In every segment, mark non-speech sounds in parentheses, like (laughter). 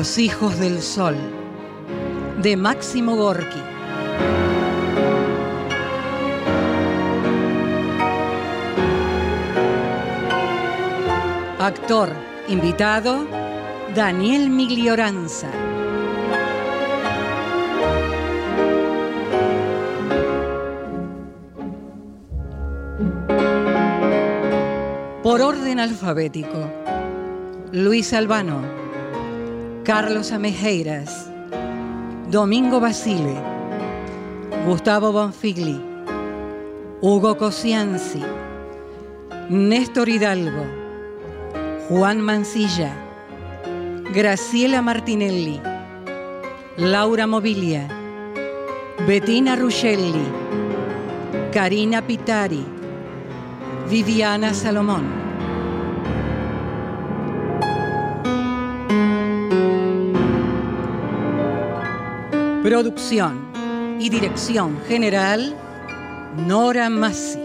Los hijos del sol, de Máximo Gorki. Actor invitado, Daniel Miglioranza. Por orden alfabético, Luis Albano. Carlos Amejeiras, Domingo Basile, Gustavo Bonfigli, Hugo Cosianzi, Néstor Hidalgo, Juan Mancilla, Graciela Martinelli, Laura Mobilia, Bettina Ruscelli, Karina Pitari, Viviana Salomón. Producción y dirección general, Nora Massi.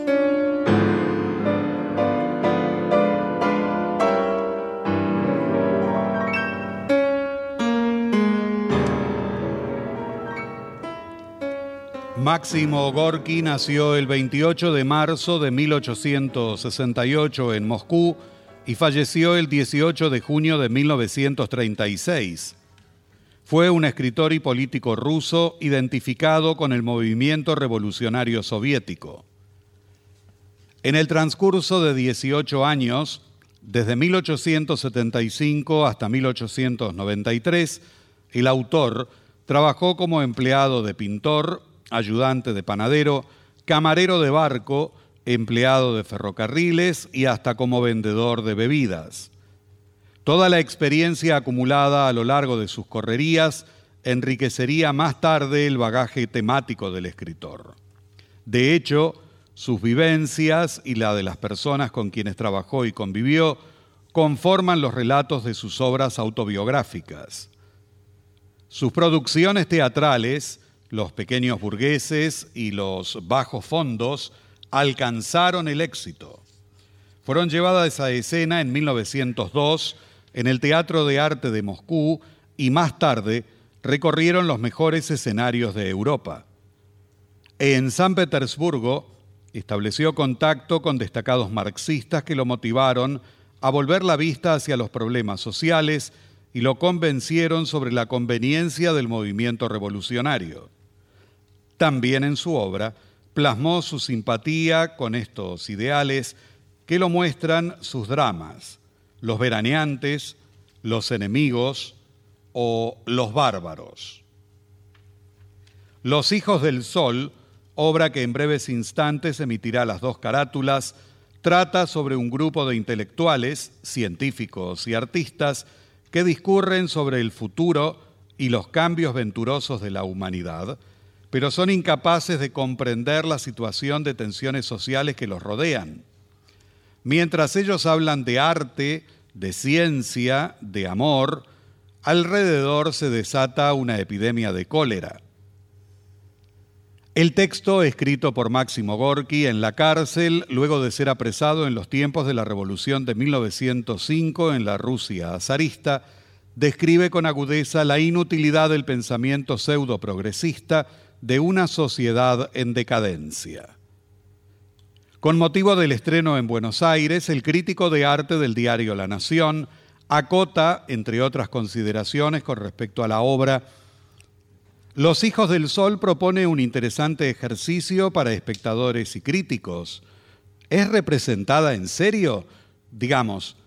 Máximo Gorki nació el 28 de marzo de 1868 en Moscú y falleció el 18 de junio de 1936. Fue un escritor y político ruso identificado con el movimiento revolucionario soviético. En el transcurso de 18 años, desde 1875 hasta 1893, el autor trabajó como empleado de pintor, ayudante de panadero, camarero de barco, empleado de ferrocarriles y hasta como vendedor de bebidas. Toda la experiencia acumulada a lo largo de sus correrías enriquecería más tarde el bagaje temático del escritor. De hecho, sus vivencias y la de las personas con quienes trabajó y convivió conforman los relatos de sus obras autobiográficas. Sus producciones teatrales, Los pequeños burgueses y Los bajos fondos, alcanzaron el éxito. Fueron llevadas a escena en 1902 en el Teatro de Arte de Moscú y más tarde recorrieron los mejores escenarios de Europa. En San Petersburgo estableció contacto con destacados marxistas que lo motivaron a volver la vista hacia los problemas sociales y lo convencieron sobre la conveniencia del movimiento revolucionario. También en su obra plasmó su simpatía con estos ideales que lo muestran sus dramas, Los veraneantes, Los enemigos o Los bárbaros. Los hijos del sol, obra que en breves instantes emitirá las dos carátulas, trata sobre un grupo de intelectuales, científicos y artistas que discurren sobre el futuro y los cambios venturosos de la humanidad, pero son incapaces de comprender la situación de tensiones sociales que los rodean. Mientras ellos hablan de arte, de ciencia, de amor, alrededor se desata una epidemia de cólera. El texto, escrito por Máximo Gorki en la cárcel, luego de ser apresado en los tiempos de la Revolución de 1905 en la Rusia zarista, describe con agudeza la inutilidad del pensamiento pseudo progresista de una sociedad en decadencia. Con motivo del estreno en Buenos Aires, el crítico de arte del diario La Nación acota, entre otras consideraciones con respecto a la obra, Los Hijos del Sol propone un interesante ejercicio para espectadores y críticos. ¿Es representada en serio? Digamos,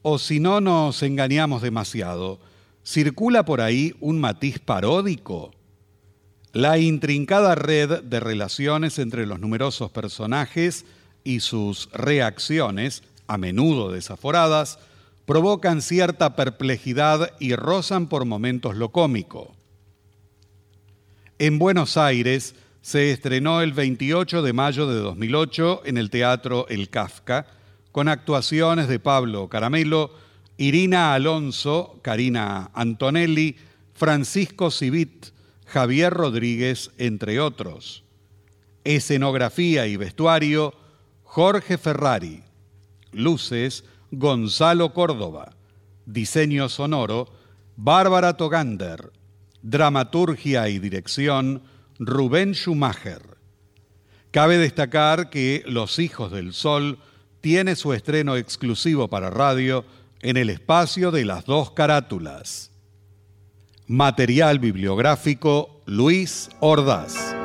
o si no nos engañamos demasiado, ¿circula por ahí un matiz paródico? La intrincada red de relaciones entre los numerosos personajes y sus reacciones, a menudo desaforadas, provocan cierta perplejidad y rozan por momentos lo cómico. En Buenos Aires se estrenó el 28 de mayo de 2008 en el Teatro El Kafka, con actuaciones de Pablo Caramelo, Irina Alonso, Karina Antonelli, Francisco Civit, Javier Rodríguez, entre otros. Escenografía y vestuario, Jorge Ferrari. Luces, Gonzalo Córdoba. Diseño sonoro, Bárbara Togander. Dramaturgia y dirección, Rubén Schumacher. Cabe destacar que Los Hijos del Sol tiene su estreno exclusivo para radio en el espacio de las dos carátulas. Material bibliográfico Luis Ordaz.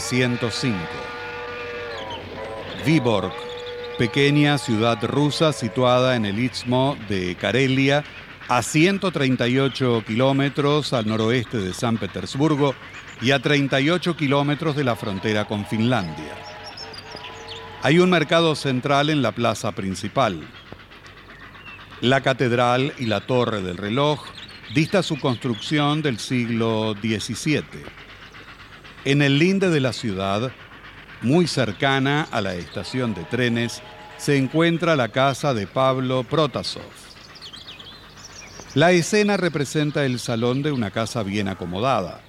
1905. Viborg, pequeña ciudad rusa situada en el istmo de Karelia, a 138 kilómetros al noroeste de San Petersburgo y a 38 kilómetros de la frontera con Finlandia. Hay un mercado central en la plaza principal. La catedral y la torre del reloj dista su construcción del siglo XVII. En el linde de la ciudad, muy cercana a la estación de trenes, se encuentra la casa de Pablo Protasov. La escena representa el salón de una casa bien acomodada.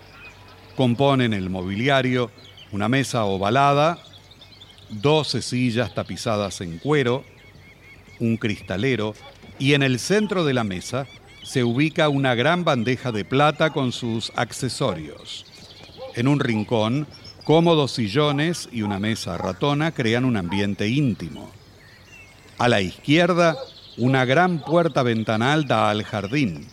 Componen el mobiliario una mesa ovalada, doce sillas tapizadas en cuero, un cristalero y en el centro de la mesa se ubica una gran bandeja de plata con sus accesorios. En un rincón, cómodos sillones y una mesa ratona crean un ambiente íntimo. A la izquierda, una gran puerta ventanal da al jardín.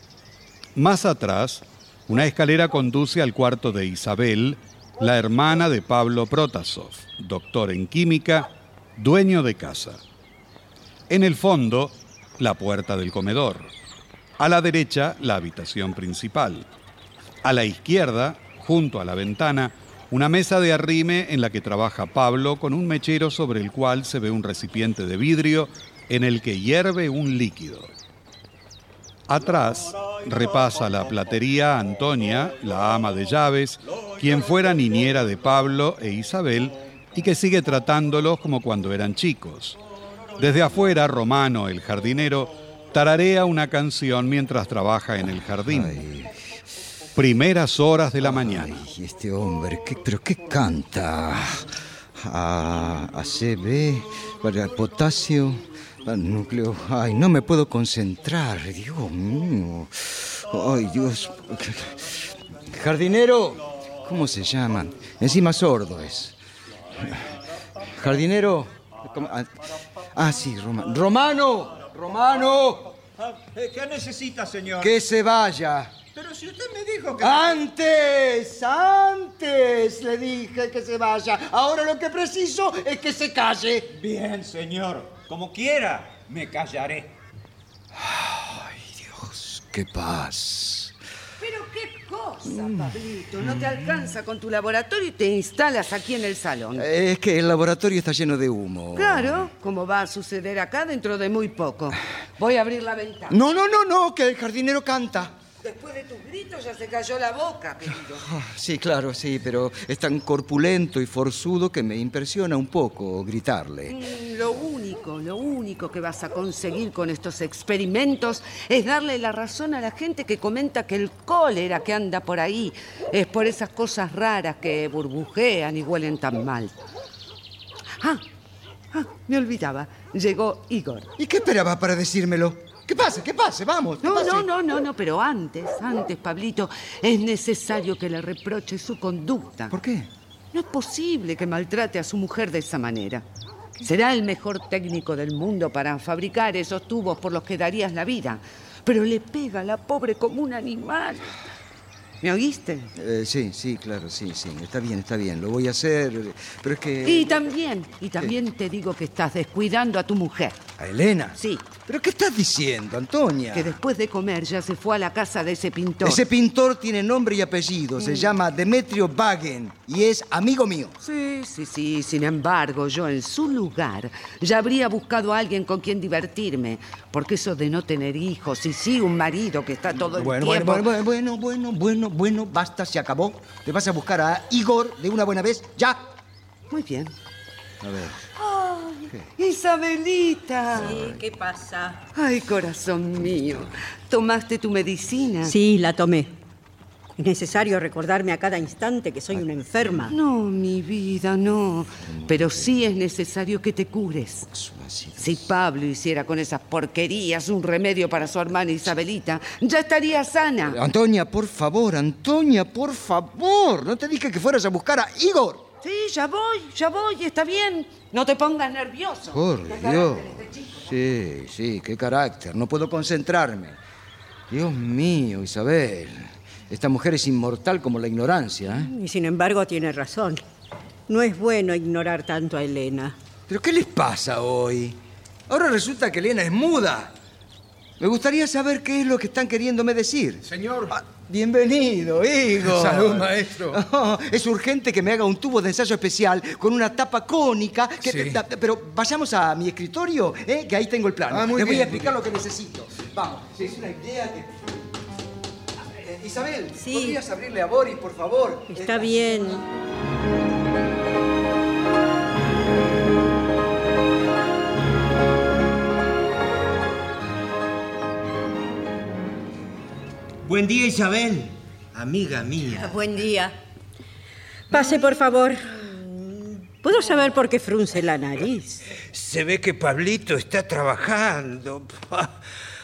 Más atrás, una escalera conduce al cuarto de Isabel, la hermana de Pablo Protasov, doctor en química, dueño de casa. En el fondo, la puerta del comedor. A la derecha, la habitación principal. A la izquierda, junto a la ventana, Una mesa de arrime en la que trabaja Pablo con un mechero sobre el cual se ve un recipiente de vidrio en el que hierve un líquido. Atrás repasa la platería Antonia, la ama de llaves, quien fuera niñera de Pablo e Isabel y que sigue tratándolos como cuando eran chicos. Desde afuera, Romano, el jardinero, tararea una canción mientras trabaja en el jardín. Primeras horas de la mañana. Ay, este hombre, ¿qué, ¿pero qué canta? A, ACB, para potasio, al núcleo. Ay, no me puedo concentrar, Dios mío. Ay, Dios. Jardinero, ¿cómo se llama? Encima sordo es. Jardinero. ¿cómo? Ah, Ah, sí, Romano. ¡Romano! ¡Romano! ¿Qué necesita, señor? Que se vaya. Pero si usted me dijo que... Antes, antes le dije que se vaya. Ahora lo que preciso es que se calle. Bien, señor. Como quiera, me callaré. Ay, Dios, qué paz. Pero qué cosa, Pablito. No te alcanza con tu laboratorio y te instalas aquí en el salón. Es que el laboratorio está lleno de humo. Claro, como va a suceder acá dentro de muy poco. Voy a abrir la ventana. No, no, no, no, que el jardinero canta. Después de tus gritos ya se cayó la boca, querido. (laughs) Ah, Sí, claro, sí, pero es tan corpulento y forzudo que me impresiona un poco gritarle. Mm, Lo único, lo único que vas a conseguir con estos experimentos es darle la razón a la gente que comenta que el cólera que anda por ahí es por esas cosas raras que burbujean y huelen tan mal. Ah, ah, me olvidaba. Llegó Igor. ¿Y qué esperaba para decírmelo? ¿Qué pase? ¿Qué pase? Vamos. ¿qué No, no, no, no, no, pero antes, antes, Pablito, es necesario que le reproche su conducta. ¿Por qué? No es posible que maltrate a su mujer de esa manera. Será el mejor técnico del mundo para fabricar esos tubos por los que darías la vida, pero le pega a la pobre como un animal. ¿Me oíste? Eh, sí, sí, claro, sí, sí. Está bien, está bien. Lo voy a hacer. Pero es que. Y también, y también te digo que estás descuidando a tu mujer. ¿A Elena? Sí, ¿Pero qué estás diciendo, Antonia? que después de comer ya se fue a la casa de ese pintor. Ese pintor tiene nombre y apellido. Mm. Se llama Demetrio Wagen y es amigo mío. Sí, sí, sí. Sin embargo, yo en su lugar ya habría buscado a alguien con quien divertirme. Porque eso de no tener hijos y sí un marido que está todo el Bueno, bueno, tiempo... bueno, bueno, bueno, bueno, bueno, basta, se acabó. Te vas a buscar a Igor de una buena vez, ya. Muy bien. A ver. Isabelita. ¿qué pasa? Ay, corazón mío. ¿Tomaste tu medicina? Sí, la tomé. Es necesario recordarme a cada instante que soy una enferma. No, mi vida, no. Pero sí es necesario que te cures. Si Pablo hiciera con esas porquerías un remedio para su hermana Isabelita, ya estaría sana. Antonia, por favor, Antonia, por favor. No te dije que fueras a buscar a Igor. Sí, ya voy, ya voy, está bien. No te pongas nervioso. Por ¿Qué Dios. carácter este chico? Sí, sí, qué carácter. No puedo concentrarme. Dios mío, Isabel. Esta mujer es inmortal como la ignorancia. ¿eh? Y sin embargo tiene razón. No es bueno ignorar tanto a Elena. ¿Pero qué les pasa hoy? Ahora resulta que Elena es muda. Me gustaría saber qué es lo que están queriéndome decir. Señor. Ah, bienvenido, Igor. (laughs) Salud, maestro. Oh, es urgente que me haga un tubo de ensayo especial con una tapa cónica. que- Sí. da- pero vayamos a mi escritorio, ¿eh? que ahí tengo el plan. Ah, Les voy a explicar lo que necesito. Vamos, es una idea que... Isabel, Sí. ¿podrías abrirle a Boris, por favor? Está Eh, bien. Buen día, Isabel. Amiga mía. Buen día. Pase, por favor. ¿Puedo saber por qué frunce la nariz? Se ve que Pablito está trabajando.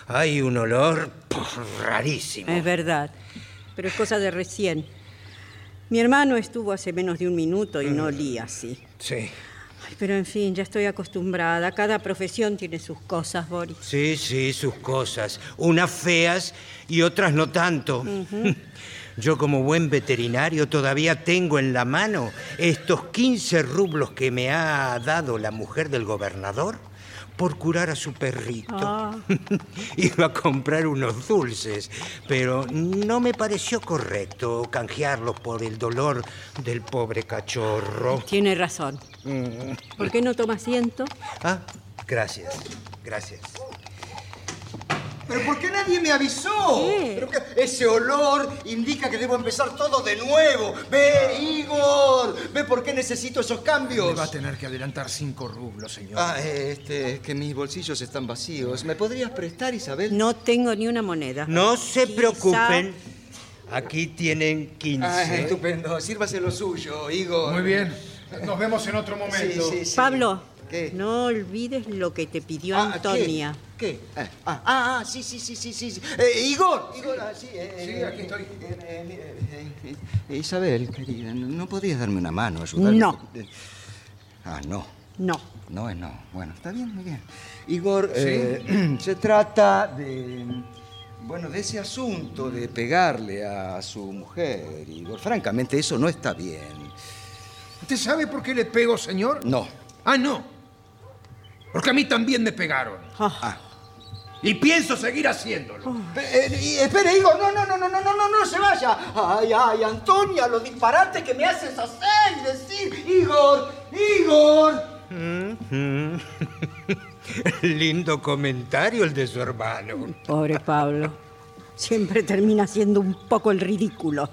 Hay un olor rarísimo. Es verdad, pero es cosa de recién. Mi hermano estuvo hace menos de un minuto y no olía así. Sí. Ay, pero en fin, ya estoy acostumbrada. Cada profesión tiene sus cosas, Boris. Sí, sí, sus cosas. Unas feas y otras no tanto. (laughs) Yo como buen veterinario todavía tengo en la mano estos 15 rublos que me ha dado la mujer del gobernador por curar a su perrito. Ah. (laughs) Iba a comprar unos dulces, pero no me pareció correcto canjearlos por el dolor del pobre cachorro. Tiene razón. ¿Por qué no toma asiento? Ah, gracias, gracias. ¿Pero por qué nadie me avisó? ¿Qué? Pero que ese olor indica que debo empezar todo de nuevo. Ve, Igor. Ve por qué necesito esos cambios. Me va a tener que adelantar cinco rublos, señor. Ah, este, es que mis bolsillos están vacíos. ¿Me podrías prestar, Isabel? No tengo ni una moneda. No se Quizá- preocupen. Aquí tienen 15. Ah, estupendo. Sírvase lo suyo, Igor. Muy bien. Nos vemos en otro Sí, momento. sí, sí. Pablo, ¿Qué? no olvides lo que te pidió Ah, Antonia. ¿Qué? ¿Qué? Ah, ah, ah, ah, sí, sí, sí, sí, sí. sí. Eh, Igor, Igor, ah, sí. eh, Sí, eh, aquí estoy. eh, eh, eh, eh, Isabel, querida, ¿no podrías darme una mano, ayudarme? No. Ah, no. No. No es no. Bueno, está bien, muy bien. Igor, eh, (clears throat) se trata de. Bueno, de ese asunto de pegarle a su mujer, Igor. Francamente, eso no está bien. ¿Usted sabe por qué le pego, señor? No. Ah, no. Porque a mí también me pegaron. Ah. Y pienso seguir haciéndolo. Eh, y- espere, Igor, no, no, no, no, no, no, no, no se vaya. Ay, ay, Antonia, los disparates que me haces hacer, decir, Igor, Igor. (laughs) Lindo comentario el de su hermano. Pobre Pablo. Siempre termina siendo un poco el ridículo.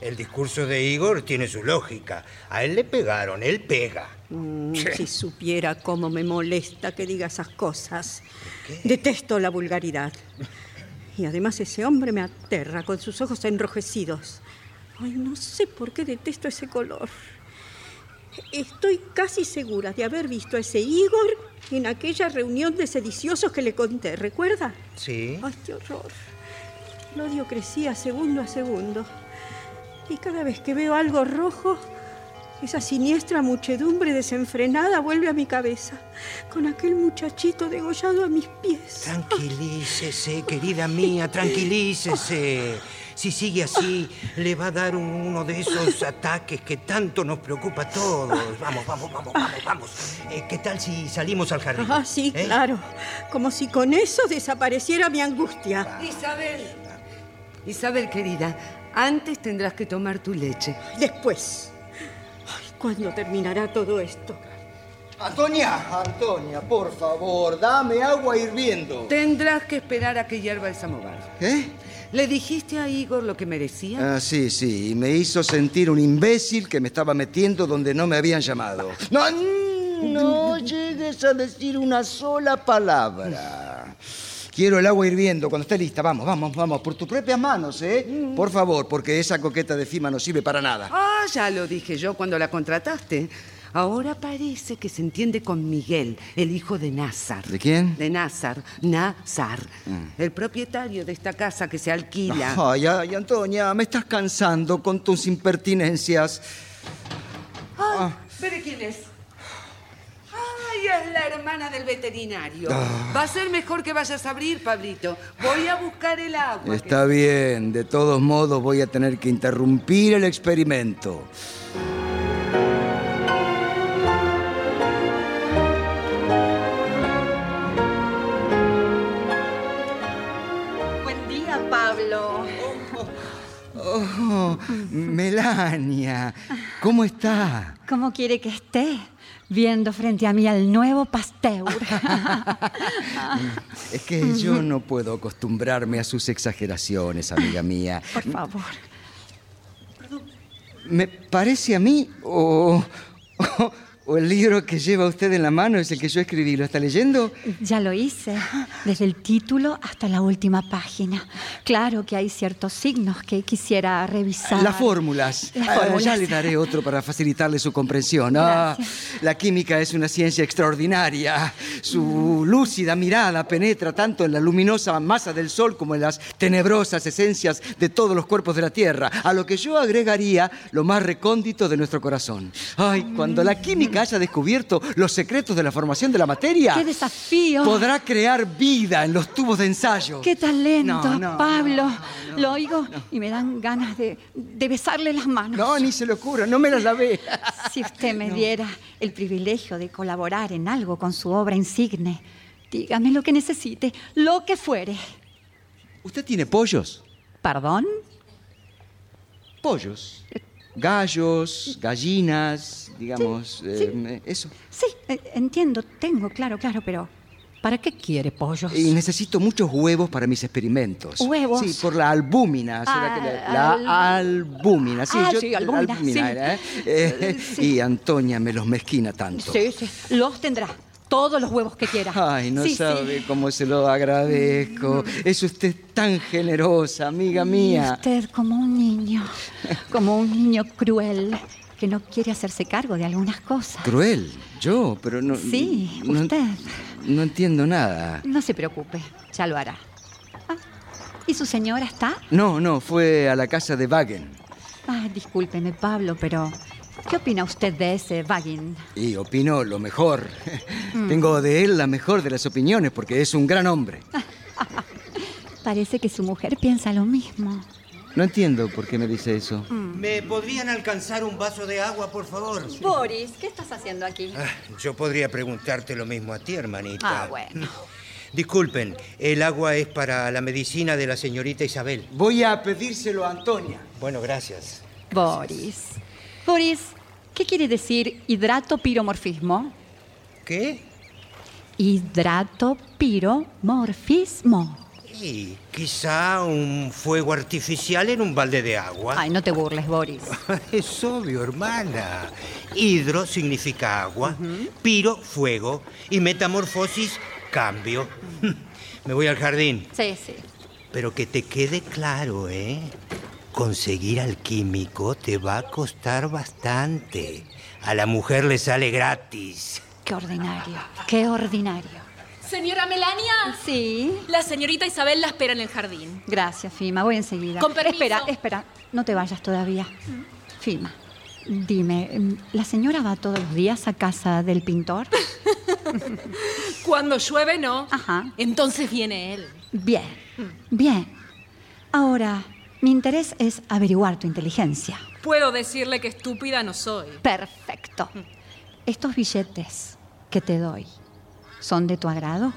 El discurso de Igor tiene su lógica. A él le pegaron, él pega. Mm, si supiera cómo me molesta que diga esas cosas. Detesto la vulgaridad. Y además ese hombre me aterra con sus ojos enrojecidos. Ay, no sé por qué detesto ese color. Estoy casi segura de haber visto a ese Igor en aquella reunión de sediciosos que le conté, ¿recuerda? Sí. ¡Ay, qué horror! El odio crecía segundo a segundo. Y cada vez que veo algo rojo, esa siniestra muchedumbre desenfrenada vuelve a mi cabeza, con aquel muchachito degollado a mis pies. Tranquilícese, querida mía, tranquilícese. Si sigue así, le va a dar un- uno de esos ataques que tanto nos preocupa a todos. Vamos, vamos, vamos, vamos, vamos. Eh, ¿Qué tal si salimos al jardín? Ah, sí, ¿Eh? claro. Como si con eso desapareciera mi angustia. Isabel. Isabel, querida, antes tendrás que tomar tu leche. Después. Ay, ¿Cuándo terminará todo esto? Antonia, Antonia, por favor, dame agua hirviendo. Tendrás que esperar a que hierva el samovar. ¿Eh? ¿Le dijiste a Igor lo que merecía? Ah, sí, sí, y me hizo sentir un imbécil que me estaba metiendo donde no me habían llamado. (laughs) No, no llegues a decir una sola palabra. Quiero el agua hirviendo cuando esté lista. Vamos, vamos, vamos, por tus propias manos, ¿eh? Por favor, porque esa coqueta de Fima no sirve para nada. Ah, ya lo dije yo cuando la contrataste. Ahora parece que se entiende con Miguel, el hijo de Nazar. ¿De quién? De Nazar. Nazar. El propietario de esta casa que se alquila. Ay, ay, Antonia, me estás cansando con tus impertinencias. Ay, ¿Pero quién es? Ay, es la hermana del veterinario. Ah. Va a ser mejor que vayas a abrir, Pablito. Voy a buscar el agua. Está bien, de todos modos voy a tener que interrumpir el experimento. Buen día, Pablo. Oh, Melania, ¿cómo está? ¿Cómo quiere que esté? Viendo frente a mí al nuevo Pasteur. (laughs) (laughs) Es que yo no puedo acostumbrarme a sus exageraciones, amiga mía. Por favor. ¿Me parece a mí o, o- o el libro que lleva usted en la mano es el que yo escribí? ¿Lo está leyendo? Ya lo hice, desde el título hasta la última página. Claro que hay ciertos signos que quisiera revisar. Las fórmulas. Las Ah, ya le daré otro para facilitarle su comprensión. Ah, la química es una ciencia extraordinaria. Su lúcida mirada penetra tanto en la luminosa masa del Sol como en las tenebrosas esencias de todos los cuerpos de la Tierra, a lo que yo agregaría lo más recóndito de nuestro corazón. Ay, cuando la química haya descubierto los secretos de la formación de la materia ¡Qué desafío! podrá crear vida en los tubos de ensayo. ¡Qué talento, No, no, Pablo! no, Lo oigo y me dan ganas de, de besarle las manos. No, ni se le ocurra, no me las lavé. Si usted me diera el privilegio de colaborar en algo con su obra insigne, dígame lo que necesite, lo que fuere. ¿Usted tiene pollos? ¿Perdón? Pollos. Gallos, gallinas, digamos, eh, eso. Sí, eh, entiendo, tengo, claro, claro, pero ¿para qué quiere pollos? Y necesito muchos huevos para mis experimentos. ¿Huevos? Sí, por la albúmina. ¿será Ah, que la, la al- albúmina, sí. Ah, yo- sí, albúmina, era, ¿eh? Eh. Y Antonia me los mezquina tanto. Sí, sí, los tendrá. Todos los huevos que quiera. Ay, no Sí, sí. sabe cómo se lo agradezco. Es usted tan generosa, amiga mía. Usted como un niño, como un niño cruel que no quiere hacerse cargo de algunas cosas. Cruel, yo, pero no. Sí, no, usted. No entiendo nada. No se preocupe, ya lo hará. Ah, ¿Y su señora está? No, no, fue a la casa de Wagen. Ah, discúlpeme, Pablo, pero ¿qué opina usted de ese Vagin? Y opino lo mejor. Mm. Tengo de él la mejor de las opiniones porque es un gran hombre. (laughs) Parece que su mujer piensa lo mismo. No entiendo por qué me dice eso. ¿Me podrían alcanzar un vaso de agua, por favor? Boris, ¿qué estás haciendo aquí? Ah, Yo podría preguntarte lo mismo a ti, hermanita. Ah, bueno. (laughs) Disculpen, el agua es para la medicina de la señorita Isabel. Voy a pedírselo a Antonia. Bueno, gracias. Boris. Boris, ¿qué quiere decir hidrato piromorfismo? ¿Qué? Hidrato quizá un fuego artificial en un balde de agua. Ay, no te burles, Boris. (laughs) Es obvio, hermana. Hidro significa agua, piro, fuego, y metamorfosis, cambio. (laughs) Me voy al jardín. Sí, sí. Pero que te quede claro, ¿eh? Conseguir al químico te va a costar bastante. A la mujer le sale gratis. Qué ordinario, qué ordinario. Señora Melania, Sí. la señorita Isabel la espera en el jardín. Gracias, Fima. Voy enseguida. Con permiso. Espera, espera. No te vayas todavía. Fima, dime, ¿la señora va todos los días a casa del pintor? (laughs) Cuando llueve, no. Ajá. Entonces viene él. Bien, bien. Ahora, mi interés es averiguar tu inteligencia. Puedo decirle que estúpida no soy. Perfecto. Estos billetes que te doy, ¿son de tu agrado?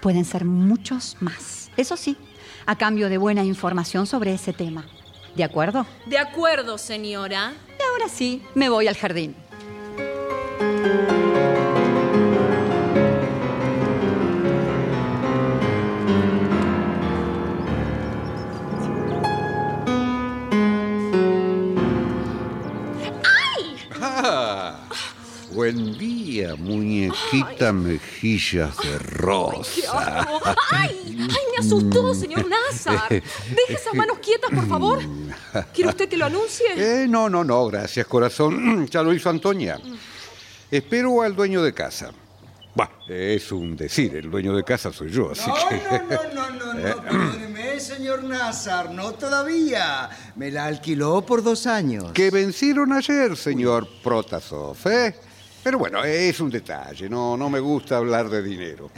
Pueden ser muchos más. Eso sí, a cambio de buena información sobre ese tema. ¿De acuerdo? De acuerdo, señora. Y ahora sí, me voy al jardín. Ah, buen día, muñequita mejillas de rosa. ¡Ay! ¡Ay, me asustó, señor Nazar! Deje esas manos quietas, por favor. ¿Quiere usted que lo anuncie? Eh, no, no, no, gracias, corazón. (clears throat) Ya lo hizo Antonia. Espero al dueño de casa. Bah, es un decir, el dueño de casa soy yo, así que... no, no, no, (laughs) perdóneme, señor Nazar, no todavía. Me la alquiló por dos años. Que vencieron ayer, señor Protasov, ¿eh? Pero bueno, es un detalle, no, no me gusta hablar de dinero.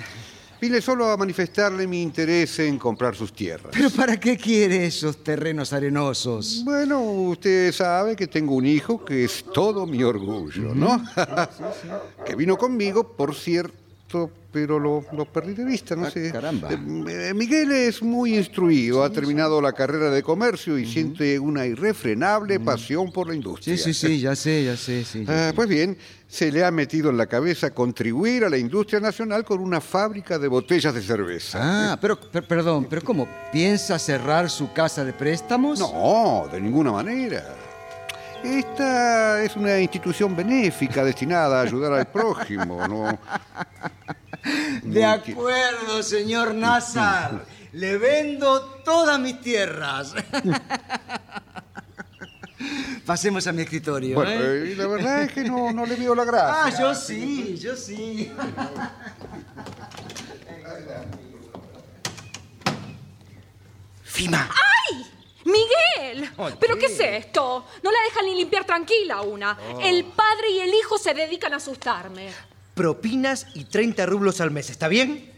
Vine solo a manifestarle mi interés en comprar sus tierras. ¿Pero para qué quiere esos terrenos arenosos? Bueno, usted sabe que tengo un hijo que es todo mi orgullo, ¿no? (laughs) que vino conmigo, por cierto, pero lo, lo perdí de vista, no Ah, sé. caramba. Eh, eh, Miguel es muy instruido, ha terminado la carrera de comercio y siente una irrefrenable pasión por la industria. Sí, sí, sí, ya sé, ya sé, sí. ya Ah, sé. pues bien, se le ha metido en la cabeza contribuir a la industria nacional con una fábrica de botellas de cerveza. Ah, pero, per- perdón, pero ¿cómo? ¿Piensa cerrar su casa de préstamos? No, de ninguna manera. Esta es una institución benéfica destinada a ayudar al prójimo, ¿no? (laughs) De acuerdo, señor Nazar. Le vendo todas mis tierras. (laughs) Pasemos a mi escritorio. Bueno, ¿eh? eh, la verdad es que no, no le veo la gracia. Ah, yo sí, yo sí. Fima, ¡Ay! ¡Me ¡Miguel! ¿Pero qué es esto? No la dejan ni limpiar tranquila una. El padre y el hijo se dedican a asustarme. Propinas y 30 rublos al mes, ¿está bien?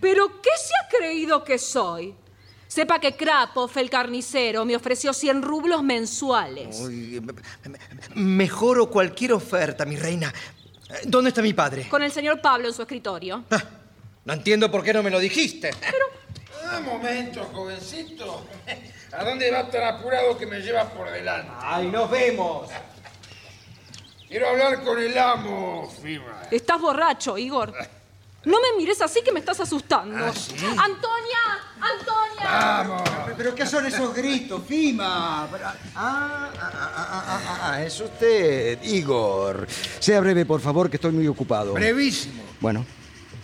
¿Pero qué se ha creído que soy? Sepa que Krapov, el carnicero, me ofreció 100 rublos mensuales. Uy, me- me- mejoro cualquier oferta, mi reina. ¿Dónde está mi padre? Con el señor Pablo en su escritorio. No entiendo por qué no me lo dijiste. Un momento, jovencito. ¿A dónde va tan apurado que me lleva por delante? ¡Ay, nos vemos! Quiero hablar con el amo, Fima. Estás borracho, Igor. No me mires así que me estás asustando. ¡Antonia! ¡Antonia! Vamos. ¿Pero qué son esos gritos, Fima? Ah, ah, ah, ah, ah, ah, es usted, Igor. Sea breve, por favor, que estoy muy ocupado. Brevísimo. Bueno,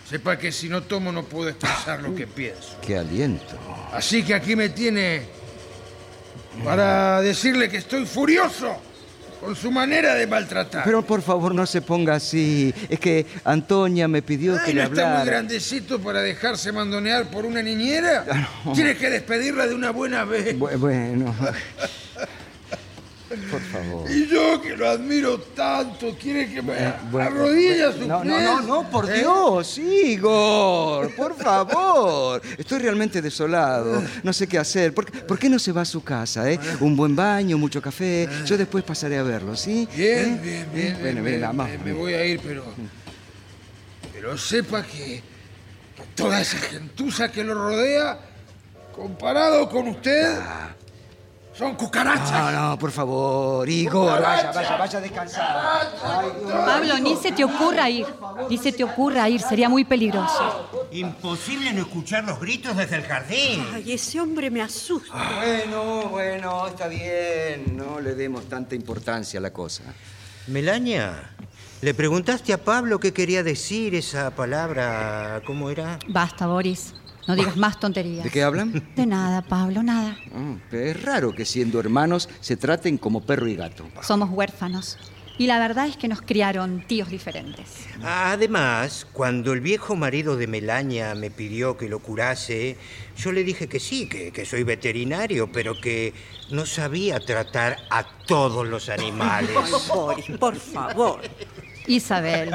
Sepa que si no tomo no puedo expresar lo que pienso. qué aliento. Así que aquí me tiene para decirle que estoy furioso con su manera de maltratar. Pero por favor, no se ponga así. Es que Antonia me pidió que Ay, le ¿no está muy hablara. grandecito para dejarse mandonear por una niñera? Ah, no. Tiene que despedirla de una buena vez. Bu- Bueno, (laughs) por favor. Y yo que lo admiro tanto, quiere que me Eh, bueno, arrodille a sus No, no, pies? no, no, por ¿Eh? Dios, Igor, por favor. Estoy realmente desolado. No sé qué hacer. ¿Por, qué- por qué no se va a su casa, eh? Un buen baño, mucho café. Yo después pasaré a verlo, ¿sí? Bien, ¿Eh? bien, bien. Bueno, bien, bien, me- vamos. me, me voy a ir, pero. Pero sepa que, que toda esa gentuza que lo rodea, comparado con usted, son cucarachas. No, no, por favor, Igor, vaya, vaya, vaya a descansar. Ay. Pablo, ni se te ocurra ir. Ni se te ocurra ir, sería muy peligroso. Imposible no escuchar los gritos desde el jardín. Ay, ese hombre me asusta. Bueno, bueno, está bien. No le demos tanta importancia a la cosa. Melania, ¿le preguntaste a Pablo qué quería decir esa palabra? ¿Cómo era? Basta, Boris. No digas más tonterías. ¿De qué hablan? De nada, Pablo, nada. Ah, es raro que siendo hermanos se traten como perro y gato. Somos huérfanos. Y la verdad es que nos criaron tíos diferentes. Además, cuando el viejo marido de Melania me pidió que lo curase, yo le dije que sí, que, que soy veterinario, pero que no sabía tratar a todos los animales. Boris, por favor. Isabel,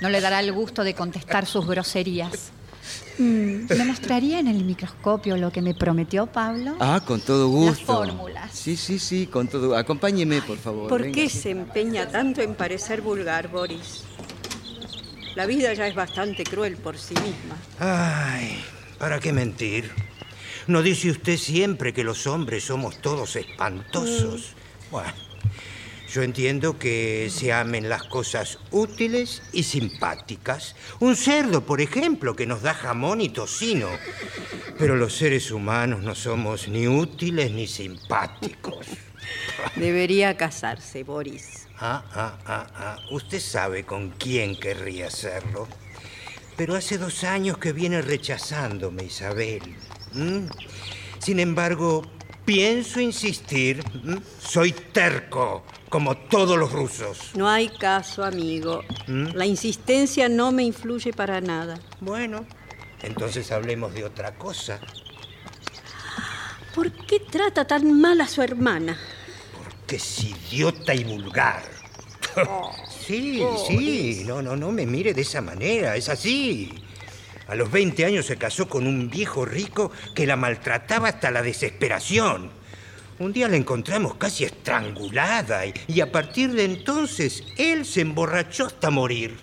no le dará el gusto de contestar sus groserías. Mm, ¿Me mostraría en el microscopio lo que me prometió Pablo? Ah, con todo gusto. Las fórmulas. Sí, sí, sí, con todo. Acompáñeme, por favor. ¿Por venga. qué se empeña tanto en parecer vulgar, Boris? La vida ya es bastante cruel por sí misma. Ay, ¿para qué mentir? ¿No dice usted siempre que los hombres somos todos espantosos? Bueno, yo entiendo que se amen las cosas útiles y simpáticas. Un cerdo, por ejemplo, que nos da jamón y tocino. Pero los seres humanos no somos ni útiles ni simpáticos. Debería casarse, Boris. Ah, ah, ah, ah. Usted sabe con quién querría hacerlo. Pero hace dos años que viene rechazándome, Isabel. ¿Mm? Sin embargo, pienso insistir. ¿Mm? Soy terco, como todos los rusos. No hay caso, amigo. ¿Mm? La insistencia no me influye para nada. Bueno, entonces hablemos de otra cosa. ¿Por qué trata tan mal a su hermana? Que es idiota y vulgar. Sí, sí, no, no, no me mire de esa manera, es así. A los 20 años se casó con un viejo rico que la maltrataba hasta la desesperación. Un día la encontramos casi estrangulada y, y a partir de entonces él se emborrachó hasta morir.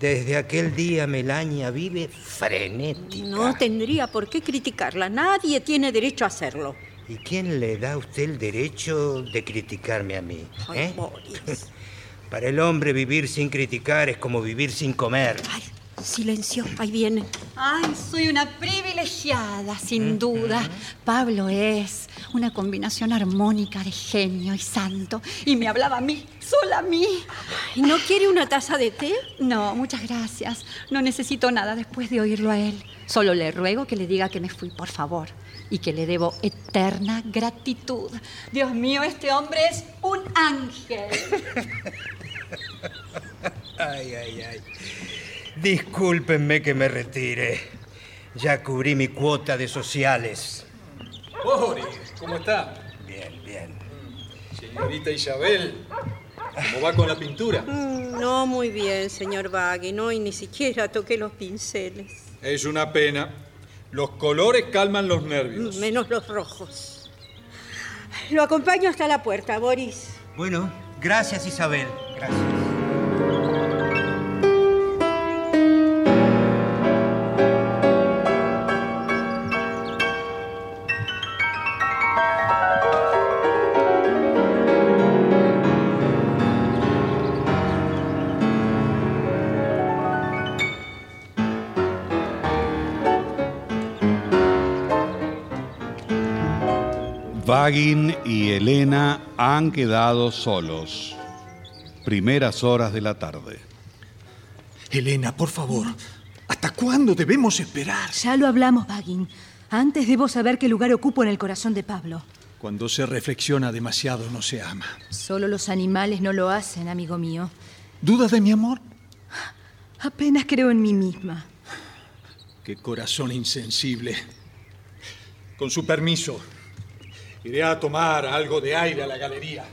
Desde aquel día Melania vive frenética. No tendría por qué criticarla. Nadie tiene derecho a hacerlo. ¿Y quién le da a usted el derecho de criticarme a mí? Ay, eh? Boris. (laughs) Para el hombre vivir sin criticar es como vivir sin comer. Ay, silencio, ahí viene. Ay, soy una privilegiada, sin duda. Pablo es una combinación armónica de genio y santo. Y me hablaba a mí, sola a mí. ¿Y no quiere una taza de té? No, muchas gracias. No necesito nada después de oírlo a él. Solo le ruego que le diga que me fui, por favor. Y que le debo eterna gratitud. Dios mío, este hombre es un ángel. (laughs) Ay, ay, ay. Discúlpenme que me retire. Ya cubrí mi cuota de sociales. Boris, ¿Cómo está? Bien, bien. Señorita Isabel, ¿cómo va con la pintura? Mm, No muy bien, señor Baggy. No, y ni siquiera toqué los pinceles. Es una pena. Los colores calman los nervios. Menos los rojos. Lo acompaño hasta la puerta, Boris. Bueno, gracias Isabel. Gracias. Vagin y Elena han quedado solos. Primeras horas de la tarde. Elena, por favor, ¿hasta cuándo debemos esperar? Ya lo hablamos, Baggin. Antes debo saber qué lugar ocupo en el corazón de Pablo. Cuando se reflexiona demasiado no se ama. Solo los animales no lo hacen, amigo mío. ¿Dudas de mi amor? Apenas creo en mí misma. Qué corazón insensible. Con su permiso, iré a tomar algo de aire a la galería.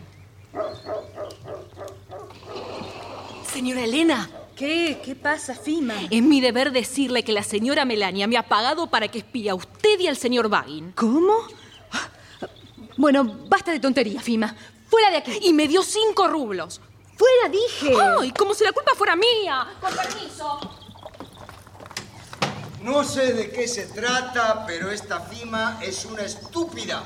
Señora Elena. ¿Qué? ¿Qué pasa, Fima? Es mi deber decirle que la señora Melania me ha pagado para que espía a usted y al señor Bagin. ¿Cómo? Bueno, basta de tontería, Fima. Fuera de aquí. Y me dio cinco rublos. Fuera, dije. ¡Ay! Como si la culpa fuera mía. Con permiso. No sé de qué se trata, pero esta Fima es una estúpida.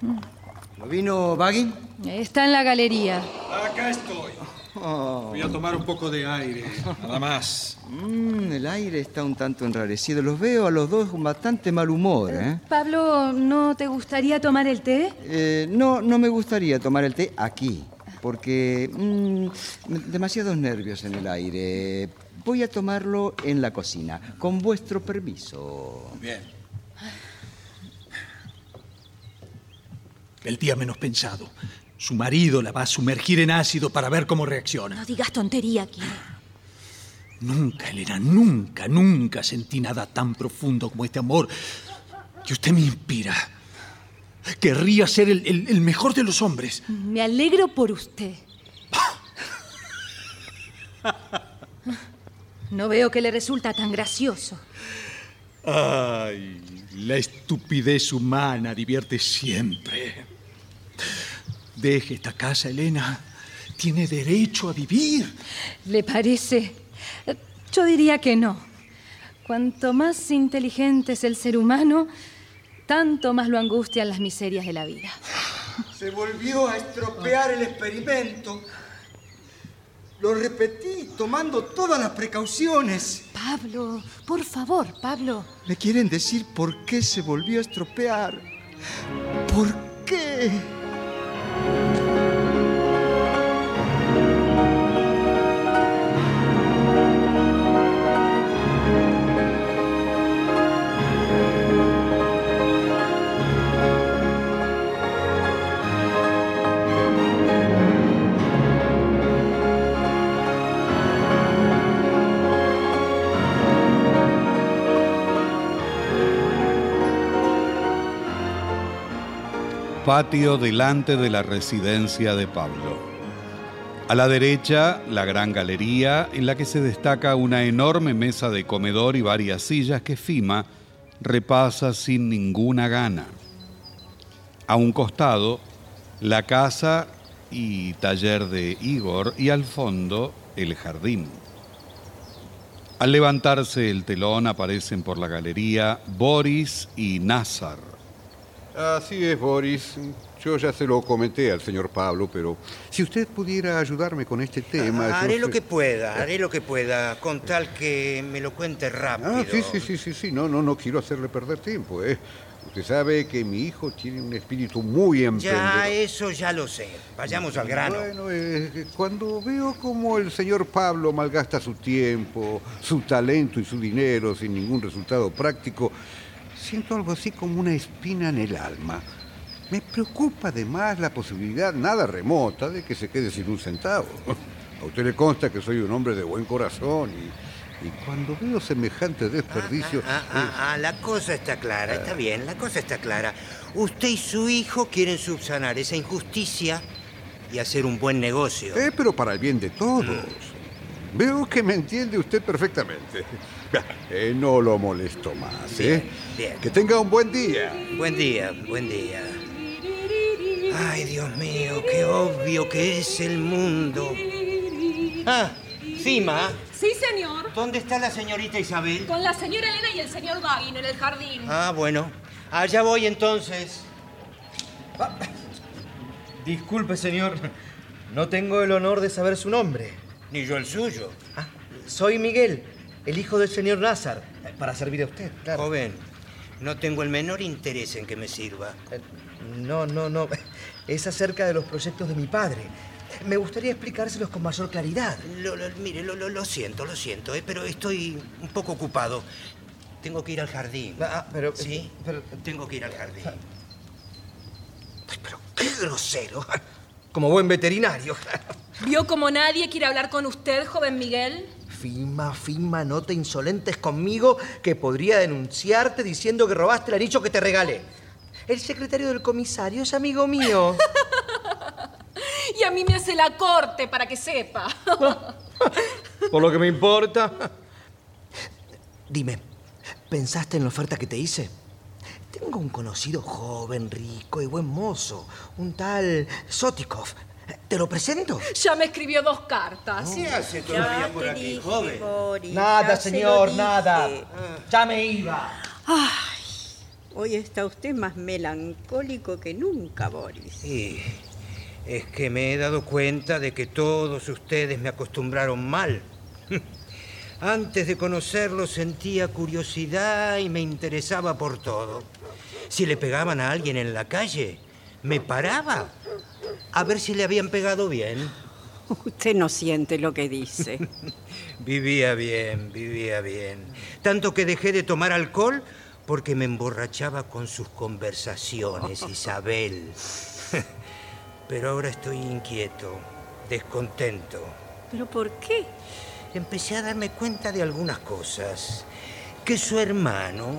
¿No vino Baggy? Está en la galería. Acá estoy. Voy a tomar un poco de aire, nada más. Mm, el aire está un tanto enrarecido. Los veo a los dos con bastante mal humor, ¿eh? Pablo, ¿no te gustaría tomar el té? Eh, no, no me gustaría tomar el té aquí, porque mm, demasiados nervios en el aire. Voy a tomarlo en la cocina, con vuestro permiso. Bien. El día menos pensado. Su marido la va a sumergir en ácido para ver cómo reacciona. No digas tontería aquí. Nunca, Elena, nunca, nunca sentí nada tan profundo como este amor que usted me inspira. Querría ser el, el- el mejor de los hombres. Me alegro por usted. No veo que le resulta tan gracioso. Ay, la estupidez humana divierte siempre. Deje esta casa, Elena. Tiene derecho a vivir. ¿Le parece? Yo diría que no. Cuanto más inteligente es el ser humano, tanto más lo angustian las miserias de la vida. Se volvió a estropear el experimento. Lo repetí tomando todas las precauciones. Pablo, por favor, Pablo. ¿Me quieren decir por qué se volvió a estropear? ¿Por qué? Bye. Patio delante de la residencia de Pablo. A la derecha, la gran galería en la que se destaca una enorme mesa de comedor y varias sillas que Fima repasa sin ninguna gana. A un costado, la casa y taller de Igor y al fondo, el jardín. Al levantarse el telón aparecen por la galería Boris y Nazar. Así es, Boris. Yo ya se lo comenté al señor Pablo, pero si usted pudiera ayudarme con este tema... yo Haré lo que pueda, haré lo que pueda, con tal que me lo cuente rápido. Ah, sí, sí, sí, sí, sí. No, no, no quiero hacerle perder tiempo, ¿eh? Usted sabe que mi hijo tiene un espíritu muy emprendedor. Ya, eso ya lo sé. Vayamos al grano. Bueno, eh, cuando veo cómo el señor Pablo malgasta su tiempo, su talento y su dinero sin ningún resultado práctico, siento algo así como una espina en el alma. Me preocupa además la posibilidad nada remota de que se quede sin un centavo. A usted le consta que soy un hombre de buen corazón y Y cuando veo semejante desperdicio... Ah, ah, ah, la cosa está clara, está bien, la cosa está clara. Usted y su hijo quieren subsanar esa injusticia y hacer un buen negocio. Eh, pero para el bien de todos. Veo que me entiende usted perfectamente. (laughs) Eh, no lo molesto más, ¿eh? Bien. Que tenga un buen día. Buen día, buen día. Ay, Dios mío, qué obvio que es el mundo. Ah, Fima, Sí, señor. ¿dónde está la señorita Isabel? Con la señora Elena y el señor Gagin en el jardín. Ah, bueno. Allá voy entonces. Disculpe, señor. No tengo el honor de saber su nombre. Ni yo el suyo. Ah, soy Miguel, el hijo del señor Lázaro, para servir a usted, claro. Joven, no tengo el menor interés en que me sirva. Eh, No, no, no. (laughs) Es acerca de los proyectos de mi padre. Me gustaría explicárselos con mayor claridad. Lo- lo- mire, lo, siento, lo siento, eh, pero estoy un poco ocupado. Tengo que ir al jardín. Ah, pero... Sí, pero... tengo que ir al jardín. ¡Qué grosero! Como buen veterinario. ¿Vio como nadie quiere hablar con usted, joven Miguel? Fima, Fima, no te insolentes conmigo que podría denunciarte diciendo que robaste el anillo que te regalé. El secretario del comisario es amigo mío. (laughs) Y a mí me hace la corte para que sepa. (laughs) Por lo que me importa. Dime, ¿pensaste en la oferta que te hice? Tengo un conocido joven, rico y buen mozo, un tal Sotikov. ¿Te lo presento? Ya me escribió dos cartas. ¿Qué hace todavía por aquí, joven? Nada, ya señor, nada. Ya me iba. Ay, hoy está usted más melancólico que nunca, Boris. Sí, es que me he dado cuenta de que todos ustedes me acostumbraron mal. (laughs) Antes de conocerlo sentía curiosidad y me interesaba por todo. Si le pegaban a alguien en la calle, me paraba a ver si le habían pegado bien. Usted no siente lo que dice. (laughs) Vivía bien, vivía bien. Tanto que dejé de tomar alcohol porque me emborrachaba con sus conversaciones, (laughs) Isabel. Pero ahora estoy inquieto, descontento. ¿Pero por qué? Empecé a darme cuenta de algunas cosas. Que su hermano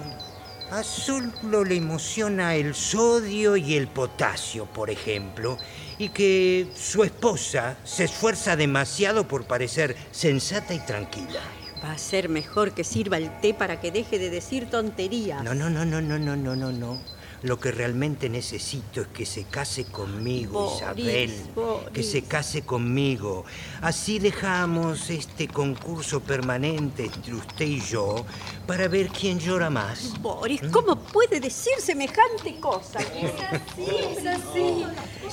a solo le emociona el sodio y el potasio, por ejemplo, y que su esposa se esfuerza demasiado por parecer sensata y tranquila. Va a ser mejor que sirva el té para que deje de decir tonterías. No, no, no, no, no, no, no, no, no. Lo que realmente necesito es que se case conmigo, Boris, Isabel. Boris. Que se case conmigo. Así dejamos este concurso permanente entre usted y yo para ver quién llora más. Boris, ¿cómo puede decir semejante cosa? Es así, es así.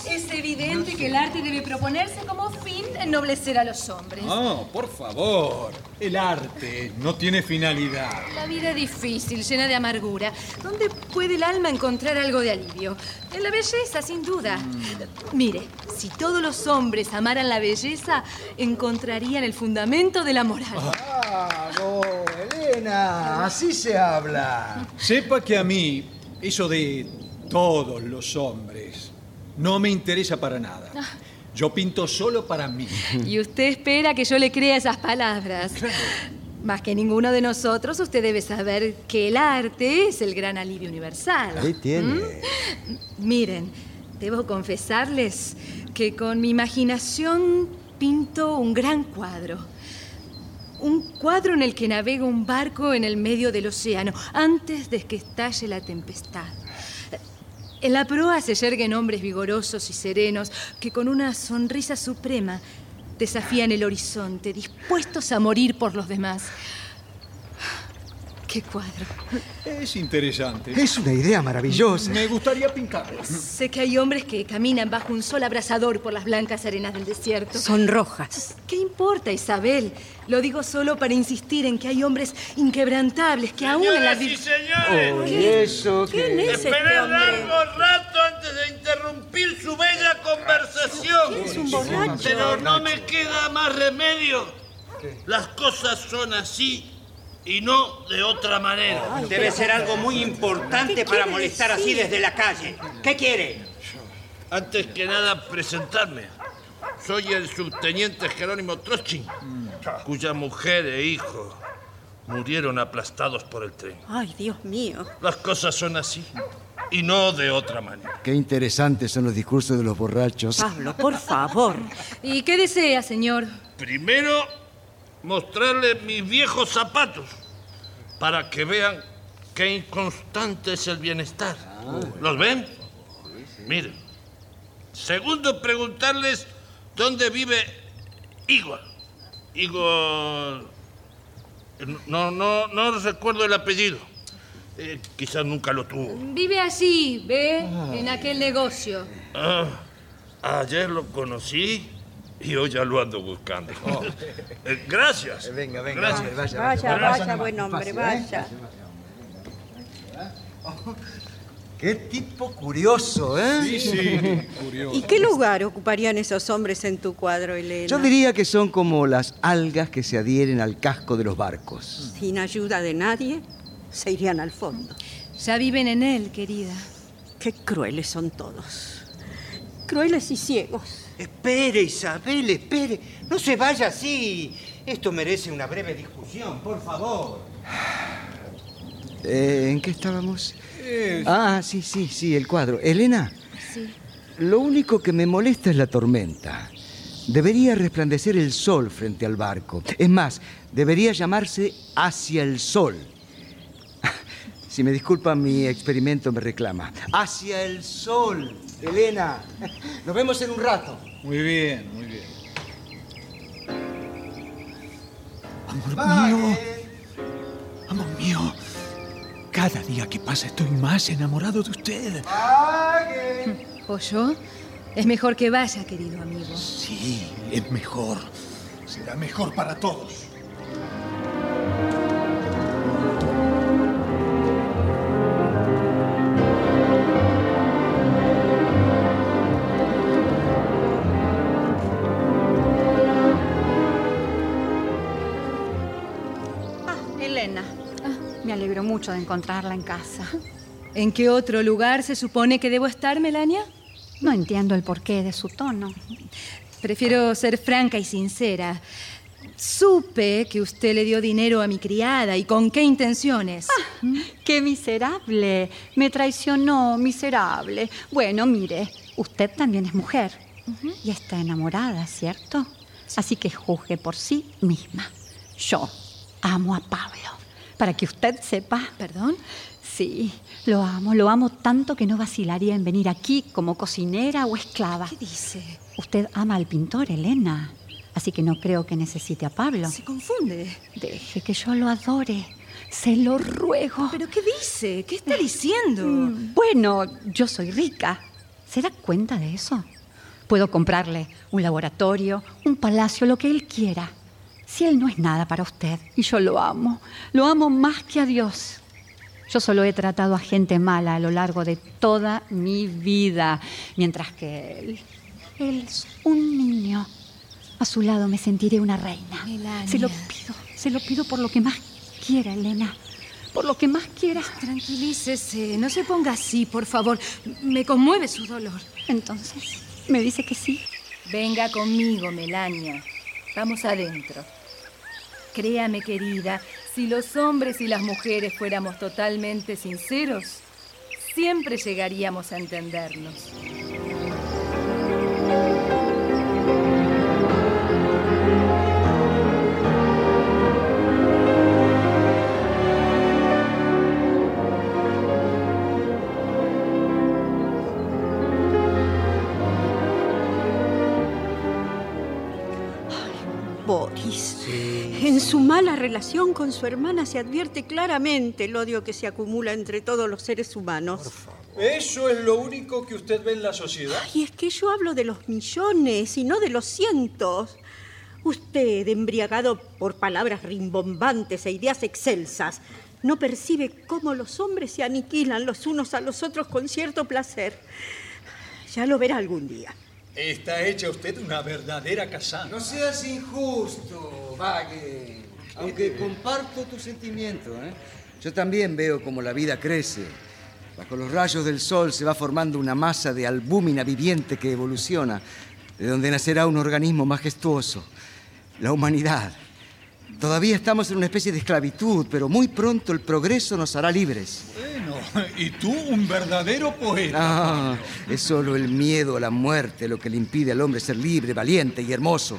Es evidente que el arte debe proponerse como fin ennoblecer a los hombres. Oh, por favor. El arte no tiene finalidad. La vida es difícil, llena de amargura. ¿Dónde puede el alma encontrar algo de alivio? En la belleza, sin duda. Mire, si todos los hombres amaran la belleza, encontrarían el fundamento de la moral. Ah, no, Elena, así se habla. Sepa que a mí, eso de todos los hombres, no me interesa para nada. Yo pinto solo para mí. Y usted espera que yo le crea esas palabras. Más que ninguno de nosotros, usted debe saber que el arte es el gran alivio universal. Ahí tiene. ¿Mm? Miren, debo confesarles que con mi imaginación pinto un gran cuadro. Un cuadro en el que navega un barco en el medio del océano antes de que estalle la tempestad. En la proa se yerguen hombres vigorosos y serenos que con una sonrisa suprema desafían el horizonte, dispuestos a morir por los demás. ¡Qué cuadro! Es interesante. Es una idea maravillosa. Me gustaría pintarlo. Sé que hay hombres que caminan bajo un sol abrasador por las blancas arenas del desierto. Son rojas. ¿Qué importa, Isabel? Lo digo solo para insistir en que hay hombres inquebrantables que aún en la y señores, Oh, ¿y eso ¿Quién qué? es este esperé hombre? largo rato antes de interrumpir su bella conversación. Es un borracho. Pero no me queda más remedio. Las cosas son así y no de otra manera. Debe ser algo muy importante para molestar así desde la calle. ¿Qué quiere? Antes que nada, presentarme. Soy el subteniente Jerónimo Trotsky, cuya mujer e hijo murieron aplastados por el tren. Ay, Dios mío. Las cosas son así y no de otra manera. Qué interesantes son los discursos de los borrachos. Pablo, por favor. ¿Y qué desea, señor? Primero, mostrarle mis viejos zapatos para que vean qué inconstante es el bienestar. ¿Los ven? Miren. Segundo, preguntarles dónde vive Igor. Igor... No, no, no recuerdo el apellido. Eh, quizás nunca lo tuvo. Vive allí, ¿ve? En aquel negocio. Ah, ayer lo conocí y hoy ya lo ando buscando. (laughs) Eh, gracias. venga, venga, Gracias. vaya, Vaya, vaya, buen hombre, vaya. Qué tipo curioso, ¿eh? Sí, sí, curioso. ¿Y qué lugar ocuparían esos hombres en tu cuadro, Elena? Yo diría que son como las algas que se adhieren al casco de los barcos. Sin ayuda de nadie, se irían al fondo. Ya viven en él, querida. Qué crueles son todos. Crueles y ciegos. Espere, Isabel, espere. No se vaya así. Esto merece una breve discusión, por favor. Eh, ¿En qué estábamos? Ah, sí, sí, sí, el cuadro. Elena, Sí. lo único que me molesta es la tormenta. Debería resplandecer el sol frente al barco. Es más, debería llamarse Hacia el Sol. (laughs) Si me disculpan, mi experimento me reclama. Hacia el Sol, Elena. Nos vemos en un rato. Muy bien, muy bien. Amor mío. Amor mío. Cada día que pasa estoy más enamorado de usted. ¿O yo? Es mejor que vaya, querido amigo. Sí, es mejor. Será mejor para todos. Mucho de encontrarla en casa. ¿En qué otro lugar se supone que debo estar, Melania? No entiendo el porqué de su tono. Prefiero ser franca y sincera. Supe que usted le dio dinero a mi criada y con qué intenciones. Ah, ¡Qué miserable! Me traicionó, miserable. Bueno, mire, usted también es mujer y está enamorada, ¿cierto? Así que juzgue por sí misma. Yo amo a Pablo. Para que usted sepa. ¿Perdón? Sí, lo amo, lo amo tanto que no vacilaría en venir aquí como cocinera o esclava. ¿Qué dice? Usted ama al pintor, Elena. Así que no creo que necesite a Pablo. Se confunde. Deje que yo lo adore. Se lo ruego. ¿Pero qué dice? ¿Qué está diciendo? Mm, Bueno, yo soy rica. ¿Se da cuenta de eso? Puedo comprarle un laboratorio, un palacio, lo que él quiera. Si él no es nada para usted, y yo lo amo, lo amo más que a Dios. Yo solo he tratado a gente mala a lo largo de toda mi vida, mientras que él, él es un niño. A su lado me sentiré una reina. Melania. Se lo pido, se lo pido por lo que más quiera, Elena. Por lo que más quiera. Tranquilícese, no se ponga así, por favor. Me conmueve su dolor. Entonces, me dice que sí. Venga conmigo, Melania. Vamos adentro. Créame, querida, si los hombres y las mujeres fuéramos totalmente sinceros, siempre llegaríamos a entendernos. Relación con su hermana se advierte claramente el odio que se acumula entre todos los seres humanos. ¿Eso es lo único que usted ve en la sociedad? Y es que yo hablo de los millones y no de los cientos. Usted, embriagado por palabras rimbombantes e ideas excelsas, no percibe cómo los hombres se aniquilan los unos a los otros con cierto placer. Ya lo verá algún día. Está hecha usted una verdadera casana. No seas injusto, Vague. Aunque comparto tu sentimiento, ¿eh? Yo también veo como la vida crece. Bajo los rayos del sol se va formando una masa de albúmina viviente que evoluciona, de donde nacerá un organismo majestuoso, la humanidad. Todavía estamos en una especie de esclavitud, pero muy pronto el progreso nos hará libres. Bueno, (laughs) y tú un verdadero poeta. Ah, es solo el miedo a la muerte lo que le impide al hombre ser libre, valiente y hermoso.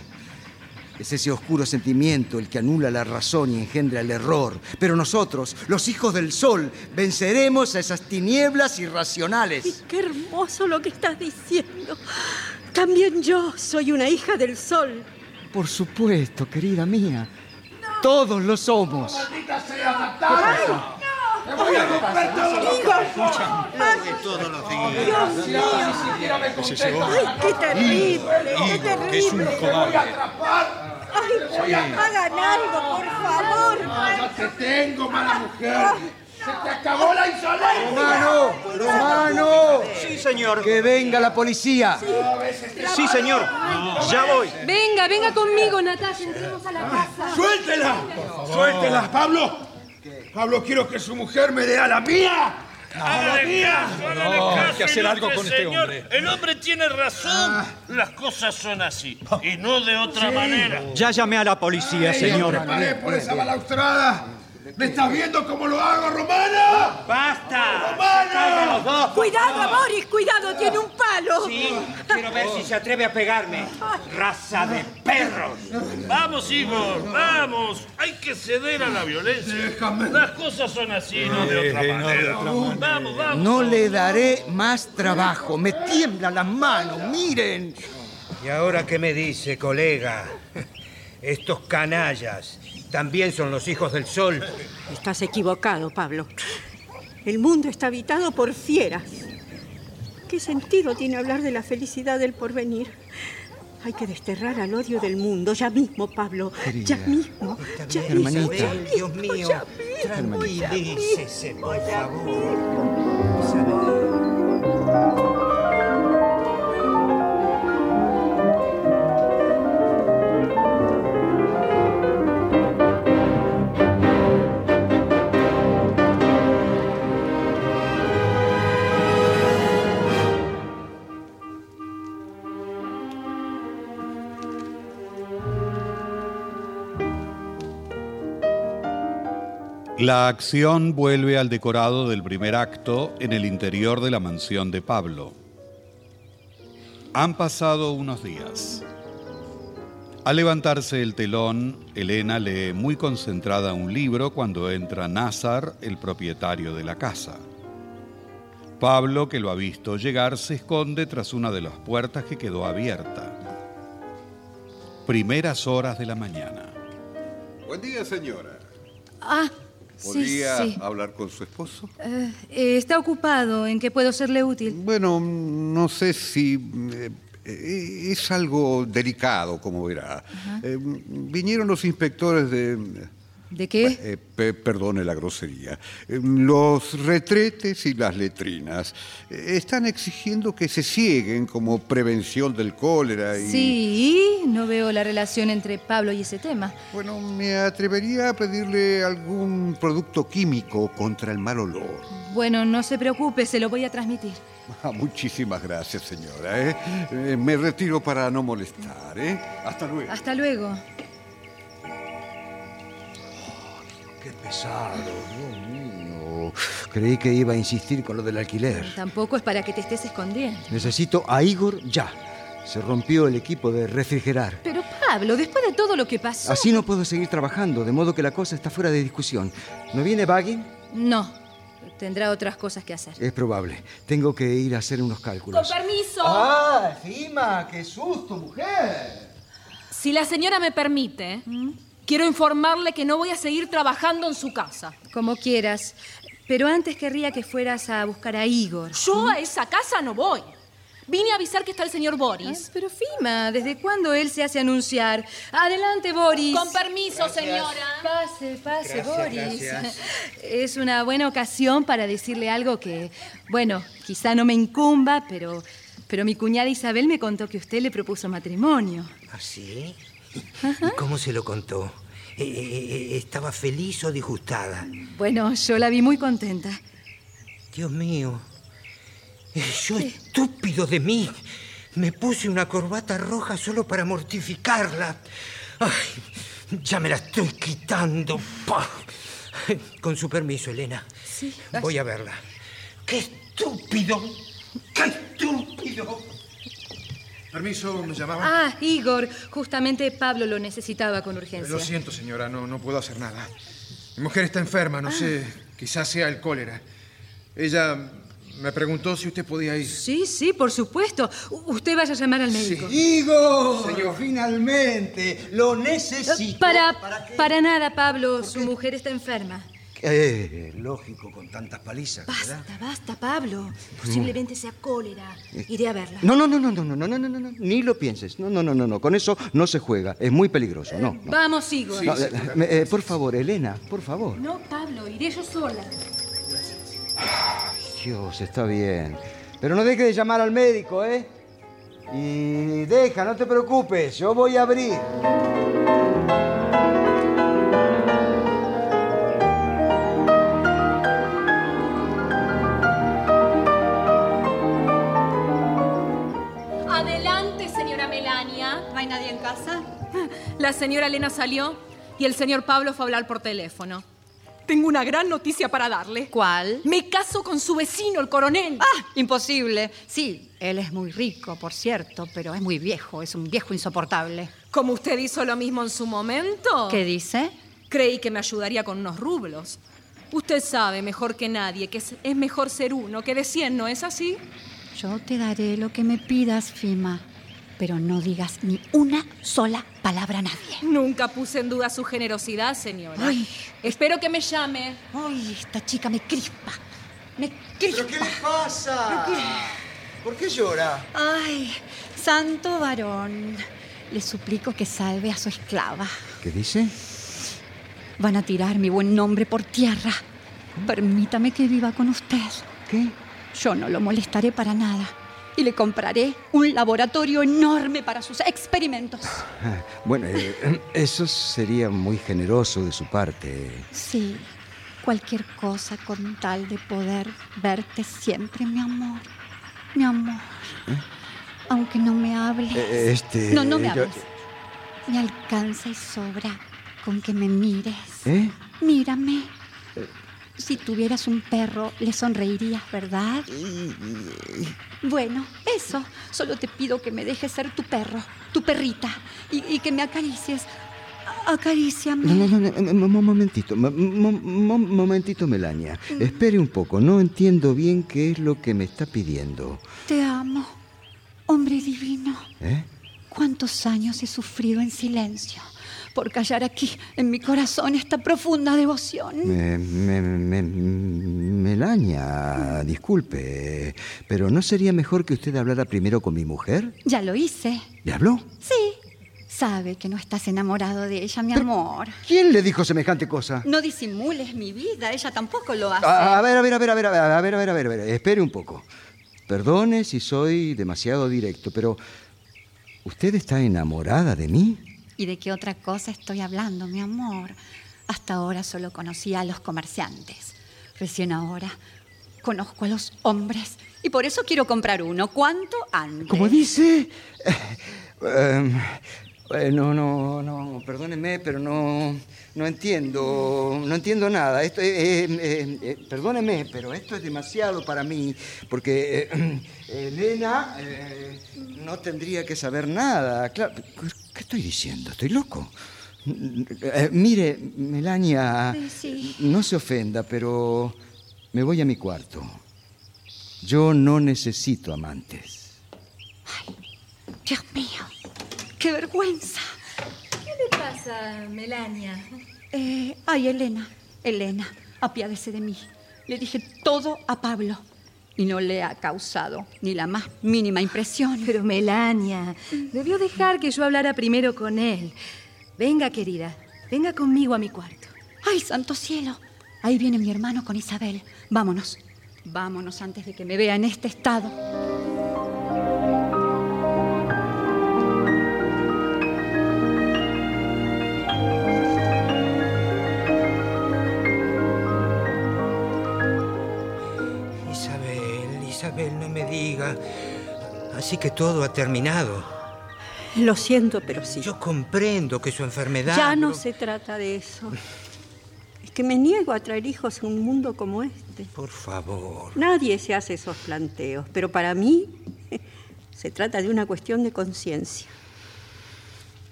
Es ese oscuro sentimiento el que anula la razón y engendra el error. Pero nosotros, los hijos del sol, venceremos a esas tinieblas irracionales. Qué hermoso lo que estás diciendo. También yo soy una hija del sol. Por supuesto, querida mía. Todos lo somos. ¡Maldita sea, voy a romper todo lo que todos los días. Dios mío. Ay, qué terrible, qué que es un terrible. ¡Te voy a cobarde. atrapar! Ay, hagan algo, por favor. ¡No, ya te tengo, mala mujer! ¡Se te acabó la insolencia! ¡Romano! ¡Romano! Sí, señor. ¡Que venga la policía! Sí, señor. Ya voy. Venga, venga conmigo, Natasha, entremos a la casa. ¡Suéltela! ¡Suéltela, Pablo! Pablo, quiero que su mujer me dé a la mía. ¡A la mía! No, hay que hacer algo con este señor. hombre. El hombre tiene razón. Las cosas son así y no de otra manera. Ya llamé a la policía, señor. Paré por esa balaustrada. ¿Me estás viendo cómo lo hago, Romana? ¡Basta! ¡Romana! Cuidado, Boris, cuidado, tiene un palo. Sí, quiero ver si se atreve a pegarme. Raza de perros. Vamos, Igor, vamos. Hay que ceder a la violencia. Las cosas son así, no de otra no de manera. otra manera. Vamos, vamos. No le daré más trabajo. Me tiemblan las manos. Miren. ¿Y ahora qué me dice, colega? Estos canallas también son los hijos del sol. Estás equivocado, Pablo. El mundo está habitado por fieras. ¿Qué sentido tiene hablar de la felicidad del porvenir? Hay que desterrar al odio del mundo ya mismo, Pablo. Ya mismo. Ya Hermanita. mismo. ya Isabel, Dios mismo, mío, mismo, tranquilícese, mismo, por ya favor. La acción vuelve al decorado del primer acto en el interior de la mansión de Pablo. Han pasado unos días. Al levantarse el telón, Elena lee muy concentrada un libro cuando entra Nazar, el propietario de la casa. Pablo, que lo ha visto llegar, se esconde tras una de las puertas que quedó abierta. Primeras horas de la mañana. Buen día, señora. Ah, ¿Podría sí. hablar con su esposo? Eh, eh, está ocupado. ¿En qué puedo serle útil? Bueno, no sé si... eh, eh, es algo delicado, como verá. Eh, vinieron los inspectores de... ¿De qué? eh, pe- perdone la grosería. Eh, los retretes y las letrinas eh, están exigiendo que se cieguen como prevención del cólera y... Sí, no veo la relación entre Pablo y ese tema. Bueno, me atrevería a pedirle algún producto químico contra el mal olor. Bueno, no se preocupe, se lo voy a transmitir. (laughs) Ah, muchísimas gracias, señora. ¿eh? Eh, me retiro para no molestar. ¿eh? Hasta luego. Hasta luego. Qué pesado, Dios mío. Creí que iba a insistir con lo del alquiler. Tampoco es para que te estés escondiendo. Necesito a Igor ya. Se rompió el equipo de refrigerar. Pero Pablo, después de todo lo que pasó... Así no puedo seguir trabajando, de modo que la cosa está fuera de discusión. ¿No viene Baggin? No, tendrá otras cosas que hacer. Es probable. Tengo que ir a hacer unos Con cálculos. permiso. ¡Ah, Fima! ¡Qué susto, mujer! Si la señora me permite, quiero informarle que no voy a seguir trabajando en su casa. Como quieras. Pero antes querría que fueras a buscar a Igor. Yo a esa casa no voy. Vine a avisar que está el señor Boris. Pero Fima, ¿desde cuándo él se hace anunciar? Adelante, Boris. Con permiso, señora. Pase, pase, Gracias, Boris. gracias. (laughs) Es una buena ocasión para decirle algo que, bueno, quizá no me incumba, pero, pero mi cuñada Isabel me contó que usted le propuso matrimonio. ¿Ah, sí? ¿Y cómo se lo contó? Eh, eh, eh, ¿Estaba feliz o disgustada? Bueno, yo la vi muy contenta. Dios mío. Yo, estúpido de mí, me puse una corbata roja solo para mortificarla. Ay, Ya me la estoy quitando. ¡Pah! Con su permiso, Elena. Sí. Voy a verla. ¡Qué estúpido! ¡Qué estúpido! Permiso, me llamaba. Ah, Igor, justamente Pablo lo necesitaba con urgencia. Lo siento, señora, no, no puedo hacer nada. Mi mujer está enferma, no sé, quizás sea el cólera. Ella me preguntó si usted podía ir. Sí, sí, por supuesto. U- Usted vaya a llamar al médico. Igor, Señor. finalmente, lo necesito. Para, para nada, Pablo. Su mujer está enferma. Eh, lógico, con tantas palizas, ¿verdad? Basta, basta, Pablo. Posiblemente sea cólera. Iré a verla. No, no, no, no, no, no, no, no, no, no, no, ni lo pienses. No, no, no, no, no, con eso no se juega. Es muy peligroso, no. no. Vamos, Igor. No, eh, me- eh, por favor, Elena, por favor. No, Pablo, iré yo sola. Dios, está bien. Pero no deje de llamar al médico, ¿eh? Y deja, no te preocupes, yo voy a abrir. ¿No hay nadie en casa? (laughs) La señora Elena salió y el señor Pablo fue a hablar por teléfono. Tengo una gran noticia para darle. ¿Cuál? Me caso con su vecino, el coronel. Ah, imposible. Sí, él es muy rico, por cierto, pero es muy viejo, es un viejo insoportable. Como usted hizo lo mismo en su momento. ¿Qué dice? Creí que me ayudaría con unos rublos. Usted sabe mejor que nadie que es, es mejor ser uno que de cien, ¿no es así? Yo te daré lo que me pidas, Fima, pero no digas ni una sola palabra a nadie. Nunca puse en duda su generosidad, señora. Ay. Espero que me llame. Ay, esta chica me crispa. Me crispa. ¿Pero qué le pasa? ¿Por qué llora? Ay, santo varón. Le suplico que salve a su esclava. ¿Qué dice? Van a tirar mi buen nombre por tierra. Permítame que viva con usted. ¿Qué? Yo no lo molestaré para nada. Y le compraré un laboratorio enorme para sus experimentos. (sighs) Bueno, eh, eso sería muy generoso de su parte. Sí, cualquier cosa con tal de poder verte siempre, mi amor. Mi amor. Aunque no me hables. Eh, este, no, no me yo- hables. Me alcanza y sobra con que me mires. ¿Eh? Mírame. Si tuvieras un perro, le sonreirías, ¿verdad? Bueno, eso. Solo te pido que me dejes ser tu perro, tu perrita, y, y que me acaricies. Acaríciame. No, no, no, no, momentito, mo- mo- mo- momentito, Melania. Espere un poco, no entiendo bien qué es lo que me está pidiendo. Te amo, hombre divino. ¿Eh? ¿Cuántos años he sufrido en silencio por callar aquí en mi corazón esta profunda devoción? Me, me- me- Melania, disculpe, pero ¿no sería mejor que usted hablara primero con mi mujer? Ya lo hice. ¿Le habló? Sí. Sabe que no estás enamorado de ella, mi amor. ¿Quién le dijo semejante cosa? No disimules mi vida, ella tampoco lo hace. A, a ver, a ver, a ver, a ver, a ver, a ver, a ver, a ver, a ver, espere un poco. Perdone si soy demasiado directo, pero ¿usted está enamorada de mí? ¿Y de qué otra cosa estoy hablando, mi amor? Hasta ahora solo conocía a los comerciantes. Recién ahora conozco a los hombres y por eso quiero comprar uno. ¿Cuánto antes? ¿Cómo dice? Eh, eh, no, no, no, perdóneme, pero no, no entiendo, no entiendo nada. Esto, eh, eh, eh, eh, perdóneme, pero esto es demasiado para mí, porque eh, Elena eh, no tendría que saber nada. Claro, ¿Qué estoy diciendo? ¿Estoy loco? Eh, mire, Melania, Sí, no se ofenda, pero me voy a mi cuarto. Yo no necesito amantes. Dios mío, qué vergüenza. ¿Qué le pasa, Melania? Eh, ay, Elena, Elena, apiádese de mí. Le dije todo a Pablo y no le ha causado ni la más mínima impresión. Pero Melania, debió dejar que yo hablara primero con él. Venga, querida, venga conmigo a mi cuarto. ¡Ay, santo cielo! Ahí viene mi hermano con Isabel. Vámonos. Vámonos antes de que me vea en este estado. Isabel, no me diga. Así que todo ha terminado. Lo siento, pero sí. Yo comprendo que su enfermedad... Ya no se trata de eso. Es que me niego a traer hijos a un mundo como este. Por favor. Nadie se hace esos planteos, pero para mí (laughs) se trata de una cuestión de conciencia.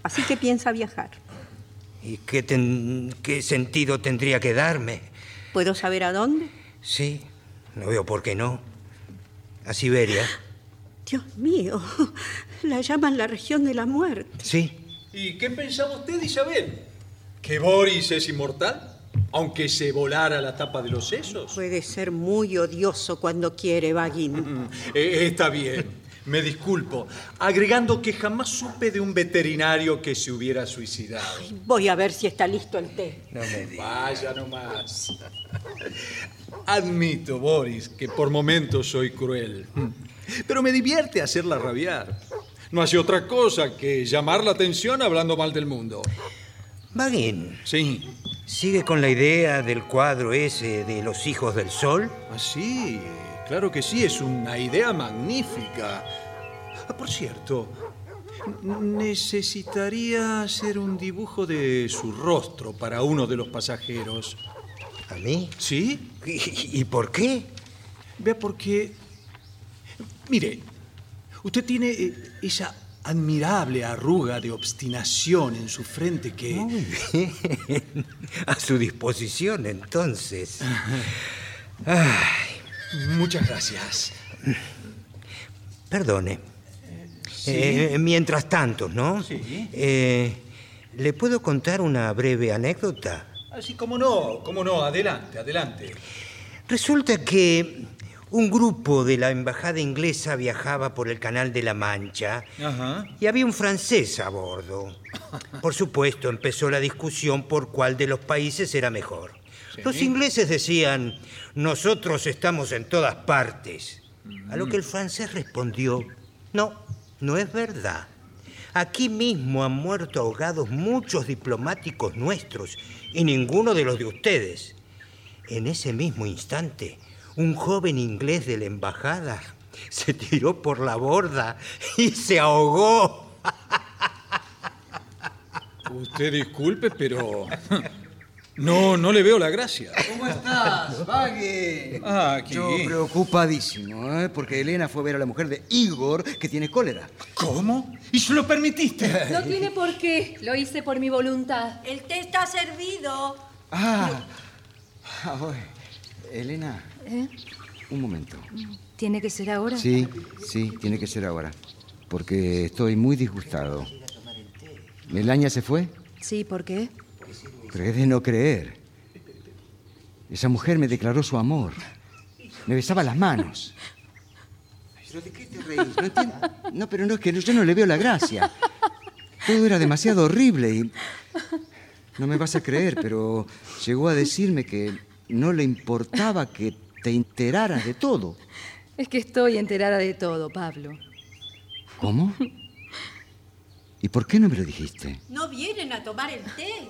Así que piensa viajar. ¿Y qué, ten- qué sentido tendría que darme? ¿Puedo saber a dónde? Sí, no veo por qué no. A Siberia. Dios mío, la llaman la región de la muerte. Sí. ¿Y qué pensaba usted, Isabel? ¿Que Boris es inmortal? Aunque se volara la tapa de los sesos. Puede ser muy odioso cuando quiere, Bagin. Eh, está bien. Me disculpo, agregando que jamás supe de un veterinario que se hubiera suicidado. Voy a ver si está listo el té. No me digas. Vaya nomás. Admito, Boris, que por momentos soy cruel. Pero me divierte hacerla rabiar. No hace otra cosa que llamar la atención hablando mal del mundo. Bagin. Sí. ¿Sigue con la idea del cuadro ese de los hijos del sol? Ah, sí, claro que sí, es una idea magnífica. Ah, por cierto, necesitaría hacer un dibujo de su rostro para uno de los pasajeros. ¿A mí? ¿Sí? ¿Y, y por qué? Vea, porque... Mire, usted tiene eh, esa admirable arruga de obstinación en su frente que... Muy bien. (laughs) A su disposición, entonces. Ay, (laughs) Muchas gracias. perdone. Eh, mientras tanto, ¿no? Sí. Eh, ¿Le puedo contar una breve anécdota? Así como no, como no, adelante, adelante. Resulta que un grupo de la embajada inglesa viajaba por el Canal de la Mancha Ajá. y había un francés a bordo. (laughs) Por supuesto, empezó la discusión por cuál de los países era mejor. Sí. Los ingleses decían, nosotros estamos en todas partes. A lo que el francés respondió, no, no es verdad. Aquí mismo han muerto ahogados muchos diplomáticos nuestros y ninguno de los de ustedes. En ese mismo instante, un joven inglés de la embajada (laughs) se tiró por la borda y se ahogó. (laughs) Usted disculpe, pero... (laughs) No, no le veo la gracia. ¿Cómo estás, Baggy? Ah, aquí. Yo preocupadísimo, ¿eh? porque Elena fue a ver a la mujer de Igor que tiene cólera. ¿Cómo? ¿Y se lo permitiste? No tiene por qué. Lo hice por mi voluntad. El té está servido. Ah, ah. Elena, ¿Eh? un momento. ¿Tiene que ser ahora? Sí, sí, tiene que ser ahora. Porque estoy muy disgustado. ¿Melaña se fue? Sí, ¿por qué? Es de no creer. Esa mujer me declaró su amor. Me besaba las manos. ¿Pero de qué te reís? No entiendo. No, pero no es que no- yo no le veo la gracia. Todo era demasiado horrible y. No me vas a creer, pero llegó a decirme que no le importaba que te enteraras de todo. Es que estoy enterada de todo, Pablo. ¿Cómo? ¿Y por qué no me lo dijiste? ¿No vienen a tomar el té?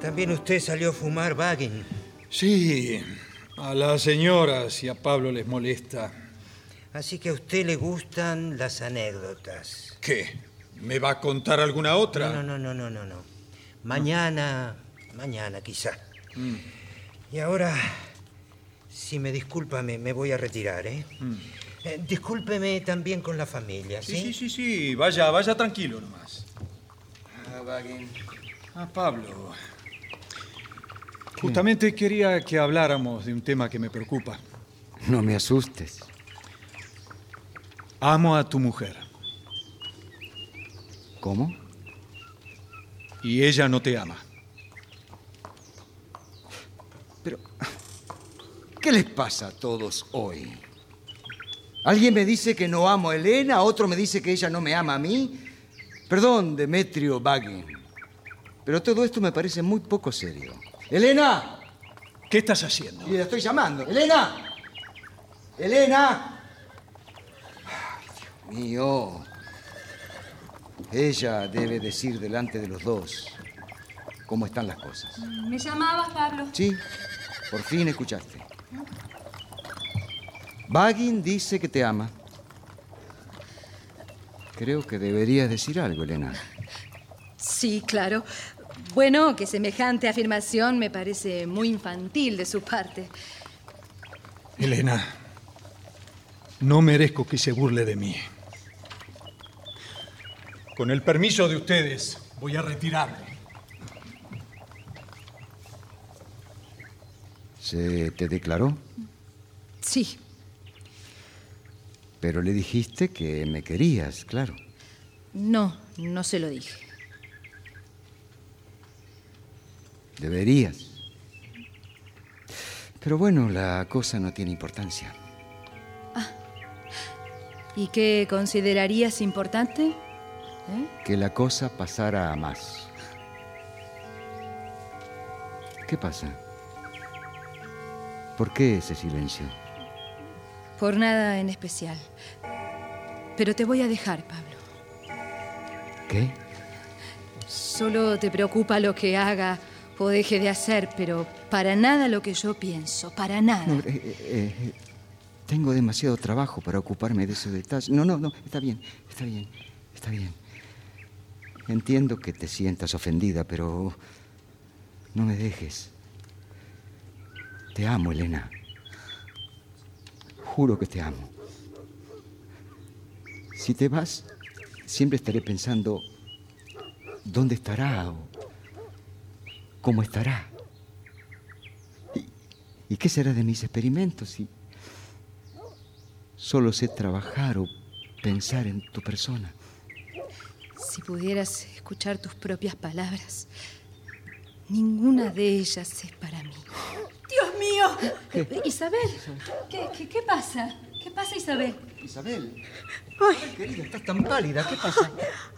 También usted salió a fumar, Bagin. Sí, a las señoras y a Pablo les molesta. Así que a usted le gustan las anécdotas. ¿Qué? ¿Me va a contar alguna otra? No, no, no, no, no, no. Mañana, mañana quizá. Mm. Y ahora, si me disculpa, me, me voy a retirar, ¿eh? Eh, Discúlpeme también con la familia, ¿sí? Sí, sí, sí, sí. Vaya, vaya tranquilo nomás. Ah, Pablo. Justamente quería que habláramos de un tema que me preocupa. No me asustes. Amo a tu mujer ¿Cómo? y ella no te ama. Pero, ¿qué les pasa a todos hoy? Alguien me dice que no amo a Elena, otro me dice que ella no me ama a mí. Perdón, Demetrio Bagin, pero todo esto me parece muy poco serio. ¡Elena! ¿Qué estás haciendo? Y la estoy llamando. ¡Elena! ¡Elena! Mío. Ella debe decir delante de los dos cómo están las cosas. ¿Me llamabas, Pablo? Sí, por fin escuchaste. Baggin dice que te ama. Creo que deberías decir algo, Elena. Sí, claro. Bueno, que semejante afirmación me parece muy infantil de su parte. Elena, no merezco que se burle de mí. Con el permiso de ustedes, voy a retirarme. ¿Se te declaró? Sí. Pero le dijiste que me querías, claro. No, no se lo dije. Deberías. Pero bueno, la cosa no tiene importancia. ¿Y qué considerarías importante? ¿Eh? Que la cosa pasara a más. ¿Qué pasa? ¿Por qué ese silencio? Por nada en especial. Pero te voy a dejar, Pablo. ¿Qué? Solo te preocupa lo que haga o deje de hacer, pero para nada lo que yo pienso, para nada. No, eh, eh, eh, tengo demasiado trabajo para ocuparme de esos detalles. No, no, no, está bien, está bien, está bien. Entiendo que te sientas ofendida, pero no me dejes. Te amo, Elena. Juro que te amo. Si te vas, siempre estaré pensando dónde estará o cómo estará. ¿Y, qué será de mis experimentos si solo sé trabajar o pensar en tu persona? Si pudieras escuchar tus propias palabras, ninguna de ellas es para mí. Dios mío. Isabel, ¿qué, qué, qué pasa? ¿Qué pasa, Isabel? Isabel. Ay, querida, estás tan pálida. ¿Qué pasa?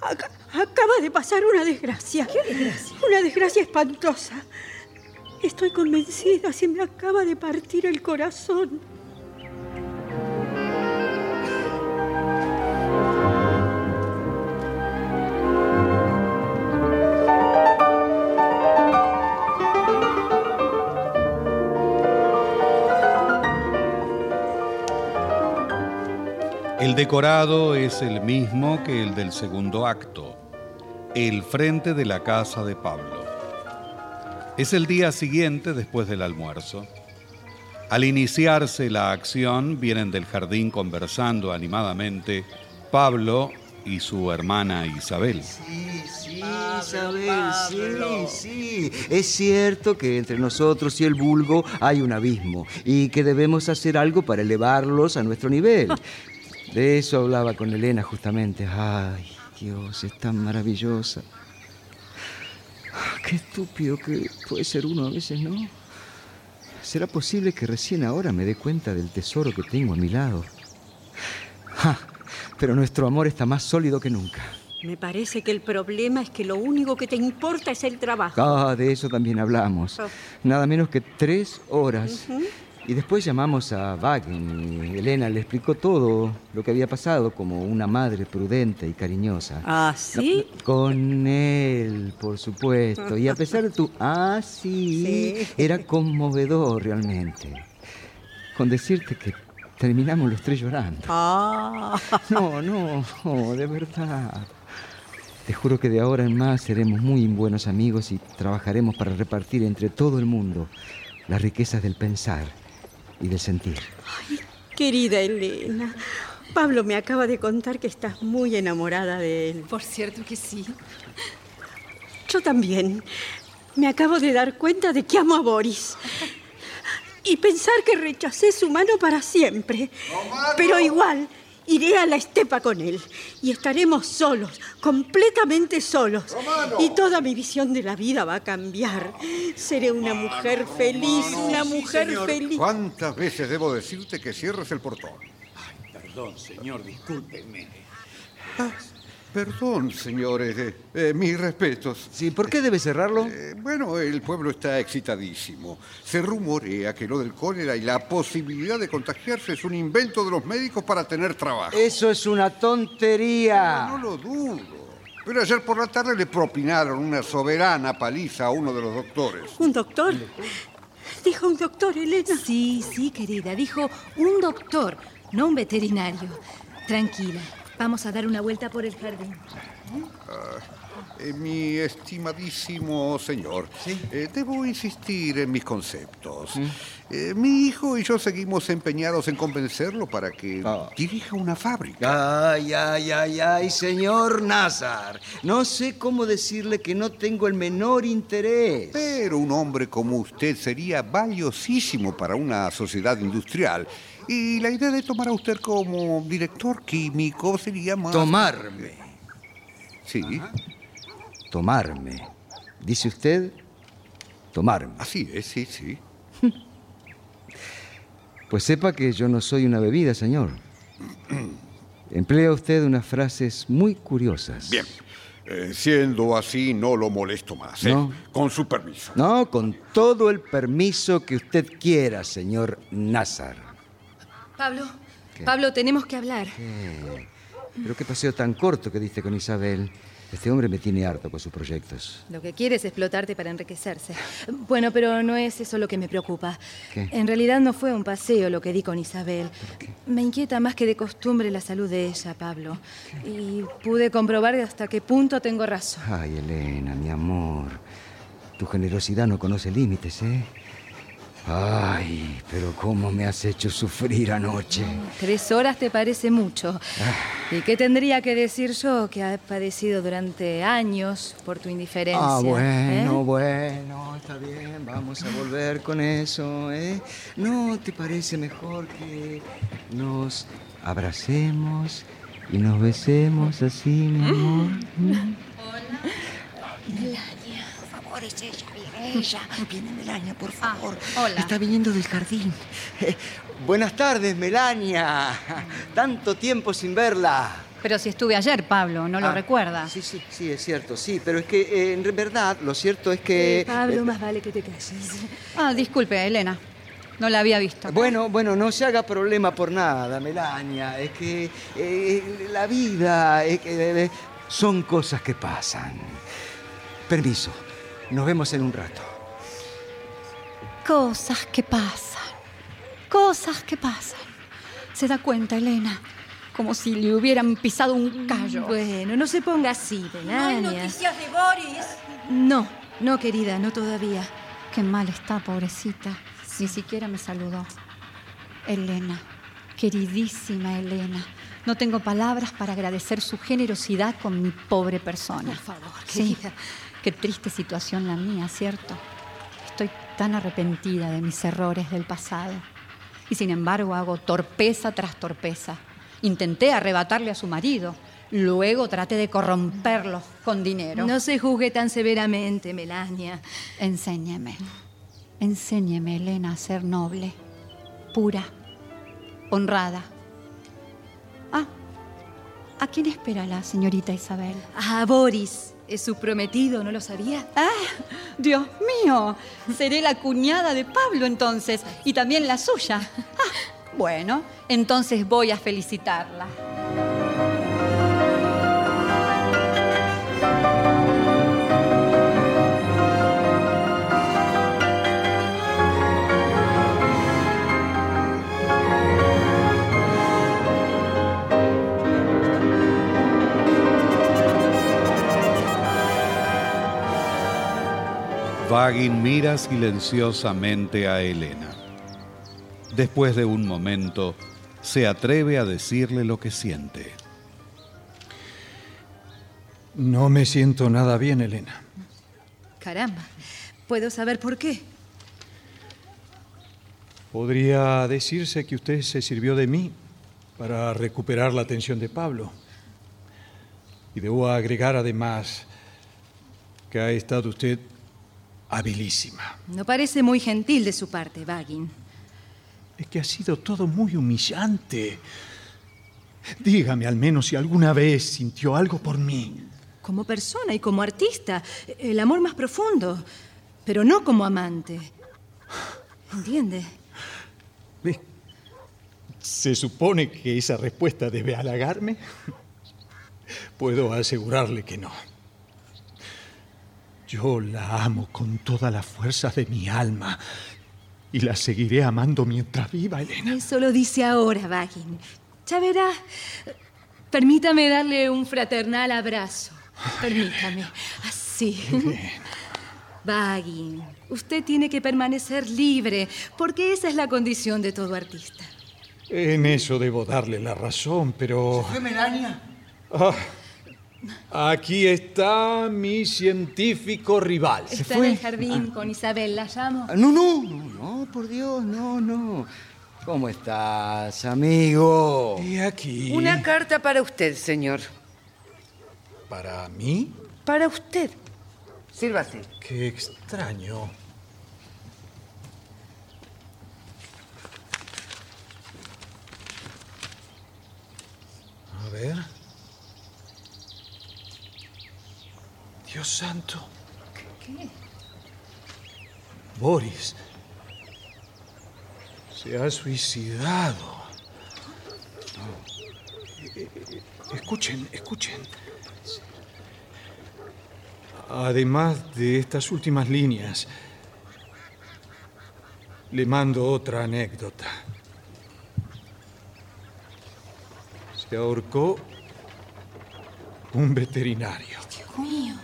Ac- acaba de pasar una desgracia. ¿Qué desgracia? Una desgracia espantosa. Estoy convencida, se me acaba de partir el corazón. El decorado es el mismo que el del segundo acto, el frente de la casa de Pablo. Es el día siguiente después del almuerzo. Al iniciarse la acción, vienen del jardín conversando animadamente Pablo y su hermana Isabel. Sí, sí, Isabel, sí, sí. Es cierto que entre nosotros y el vulgo hay un abismo y que debemos hacer algo para elevarlos a nuestro nivel. (laughs) De eso hablaba con Elena justamente. Ay, Dios, es tan maravillosa. Qué estúpido que puede ser uno a veces, ¿no? ¿Será posible que recién ahora me dé cuenta del tesoro que tengo a mi lado? Ja, pero nuestro amor está más sólido que nunca. Me parece que el problema es que lo único que te importa es el trabajo. Ah, de eso también hablamos. Oh. Nada menos que tres horas. Y después llamamos a Wagner y Elena le explicó todo lo que había pasado como una madre prudente y cariñosa. ¿Ah, sí? No, con él, por supuesto. Y a pesar de tu... (laughs) Ah, sí. Sí. Era conmovedor realmente. Con decirte que terminamos los tres llorando. Ah. No, no, no, de verdad. Te juro que de ahora en más seremos muy buenos amigos y trabajaremos para repartir entre todo el mundo las riquezas del pensar y del sentir. Querida Elena, Pablo me acaba de contar que estás muy enamorada de él. Por cierto que sí. Yo también. Me acabo de dar cuenta de que amo a Boris. Y pensar que rechacé su mano para siempre. Pero igual, iré a la estepa con él. Y estaremos solos, completamente solos. Y toda mi visión de la vida va a cambiar. Seré una mujer feliz, una mujer Señor, feliz. ¿Cuántas veces debo decirte que cierres el portón? Perdón, señor, discúlpeme. Perdón, señores, eh, eh, mis respetos. Sí, ¿por qué debe cerrarlo? Eh, bueno, el pueblo está excitadísimo. Se rumorea que lo del cólera y la posibilidad de contagiarse es un invento de los médicos para tener trabajo. Eso es una tontería. No, no lo dudo. Pero ayer por la tarde le propinaron una soberana paliza a uno de los doctores. ¿Un doctor? Dijo un doctor, Elena. Sí, sí, querida. Dijo un doctor, no un veterinario. Tranquila. Vamos a dar una vuelta por el jardín. Ah, eh, mi estimadísimo señor, eh, debo insistir en mis conceptos. Eh, mi hijo y yo seguimos empeñados en convencerlo para que Ah. dirija una fábrica. Ay, ay, ay, ay, señor Nazar. No sé cómo decirle que no tengo el menor interés. Pero un hombre como usted sería valiosísimo para una sociedad industrial. Y la idea de tomar a usted como director químico sería más... Tomarme. Sí. Tomarme. ¿Dice usted? Tomarme. Así es, sí, sí. (laughs) Pues sepa que yo no soy una bebida, señor. (clears throat) Emplea usted unas frases muy curiosas. Bien. Eh, siendo así, no lo molesto más. ¿eh? No. Con su permiso. No, con todo el permiso que usted quiera, señor Nazar. Pablo, ¿Qué? Pablo, tenemos que hablar. ¿Qué? Pero qué paseo tan corto que diste con Isabel. Este hombre me tiene harto con sus proyectos. Lo que quiere es explotarte para enriquecerse. Bueno, pero no es eso lo que me preocupa. ¿Qué? En realidad no fue un paseo lo que di con Isabel. Me inquieta más que de costumbre la salud de ella, Pablo. Y pude comprobar hasta qué punto tengo razón. Ay, Elena, mi amor. Tu generosidad no conoce límites, ¿eh? Ay, pero cómo me has hecho sufrir anoche. Tres horas te parece mucho. ¿Y qué tendría que decir yo que he padecido durante años por tu indiferencia? Ah, bueno, eh? bueno, está bien, vamos a volver con eso, ¿eh? ¿No te parece mejor que nos abracemos y nos besemos así, mi amor? ¿Mm? Melania, por favor, es ella, ella. Viene Melania, por favor. hola. Está viniendo del jardín. Eh, buenas tardes, Melania. Tanto tiempo sin verla. Pero si estuve ayer, Pablo, ¿no lo Ah, recuerda? Sí, sí, sí, es cierto, sí, pero es que eh, en verdad lo cierto es que... Eh, Pablo, eh, más vale que te calles. Ah, disculpe, Elena. No la había visto. Bueno, bueno, no se haga problema por nada, Melania. Es que eh, la vida es que, eh, son cosas que pasan. Permiso, nos vemos en un rato. Cosas que pasan. Cosas que pasan. ¿Se da cuenta, Elena? Como si le hubieran pisado un callo. Bueno, no se ponga así, ¿No hay noticias de Boris? No, no, querida, no todavía. Qué mal está, pobrecita. Ni siquiera me saludó. Elena, queridísima Elena. No tengo palabras para agradecer su generosidad con mi pobre persona. Por favor, Sí, querida. Qué triste situación la mía, ¿cierto? Estoy tan arrepentida de mis errores del pasado. Y sin embargo hago torpeza tras torpeza. Intenté arrebatarle a su marido. Luego traté de corromperlo con dinero. No se juzgue tan severamente, Melania. Enséñeme. Enséñeme, Elena, a ser noble, pura, honrada. Ah, ¿a quién espera la señorita Isabel? Ah, Boris. Es su prometido, ¿no lo sabía? ¡Ah! Dios mío, seré la cuñada de Pablo entonces y también la suya. Ah, bueno, entonces voy a felicitarla. Vagin mira silenciosamente a Elena. Después de un momento, se atreve a decirle lo que siente. No me siento nada bien, Elena. Caramba. ¿Puedo saber por qué? Podría decirse que usted se sirvió de mí para recuperar la atención de Pablo. Y debo agregar además que ha estado usted habilísima. No parece muy gentil de su parte, Bagin. Es que ha sido todo muy humillante. Dígame al menos si alguna vez sintió algo por mí. Como persona y como artista, el amor más profundo, pero no como amante. ¿Entiende? ¿Se supone que esa respuesta debe halagarme? Puedo asegurarle que no. Yo la amo con toda la fuerza de mi alma y la seguiré amando mientras viva, Elena. Eso lo dice ahora, Bagin. Ya verá. Permítame darle un fraternal abrazo. Permítame. Así. Bagin, usted tiene que permanecer libre, porque esa es la condición de todo artista. En eso debo darle la razón, pero... ¿Fue Melania? Ah, aquí está mi científico rival. ¿Se Está fue? en el jardín con Isabel, la llamo. Ah, No, no, no, no, por Dios, no, no. ¿Cómo estás, amigo? Y aquí. Una carta para usted, señor. ¿Para mí? Para usted. Sírvase. Qué extraño. A ver. Dios santo. ¿Qué? Boris. Se ha suicidado. Eh, Escuchen, escuchen. Además de estas últimas líneas, le mando otra anécdota. Se ahorcó un veterinario. Dios mío.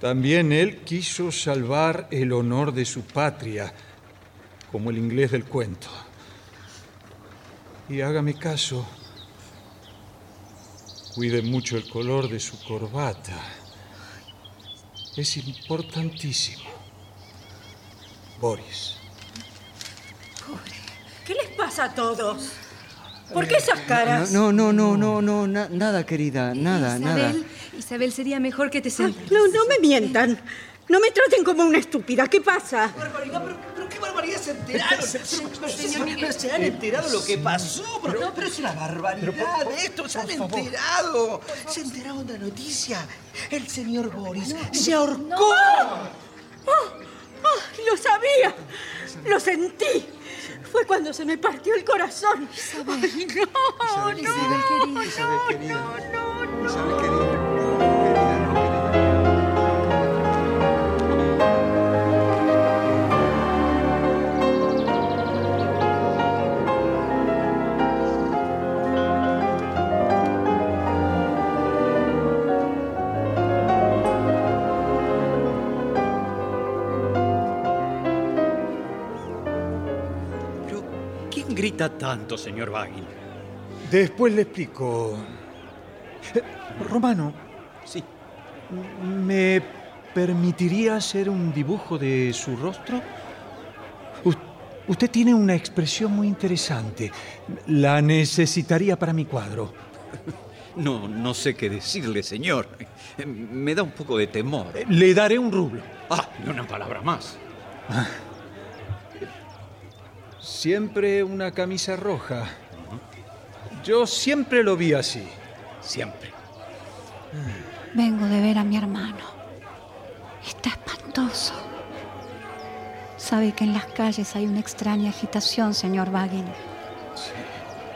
También él quiso salvar el honor de su patria, como el inglés del cuento. Y hágame caso, cuide mucho el color de su corbata. Es importantísimo. Boris. ¿Qué les pasa a todos? ¿Por qué esas caras? No, no, no, no, no, na- nada, querida, nada, nada. Isabel, Isabel, sería mejor que te sentaras. No, no me mientan. No me traten como una estúpida. ¿Qué pasa? Barbaridad, pero, pero qué barbaridad se enteraron. Pero Miguel. se han enterado lo que pasó. Pero, pero es una barbaridad esto. Se han enterado. Se enteraron de la noticia. El señor Boris se ahorcó. ¡Ah! ¡Ah! ¡Lo sabía! ¡Lo sentí! Fue cuando se me partió el corazón. Ay, no, no, no, no, no. ¿Quién grita tanto, señor Bagin? Después le explico. Romano. Sí. ¿Me permitiría hacer un dibujo de su rostro? U- usted tiene una expresión muy interesante. La necesitaría para mi cuadro. (laughs) No, no sé qué decirle, señor. Me da un poco de temor. Le daré un rublo. Ah, y una palabra más. Siempre una camisa roja. Yo siempre lo vi así. Siempre. Vengo de ver a mi hermano. Está espantoso. Sabe que en las calles hay una extraña agitación, señor Bagin.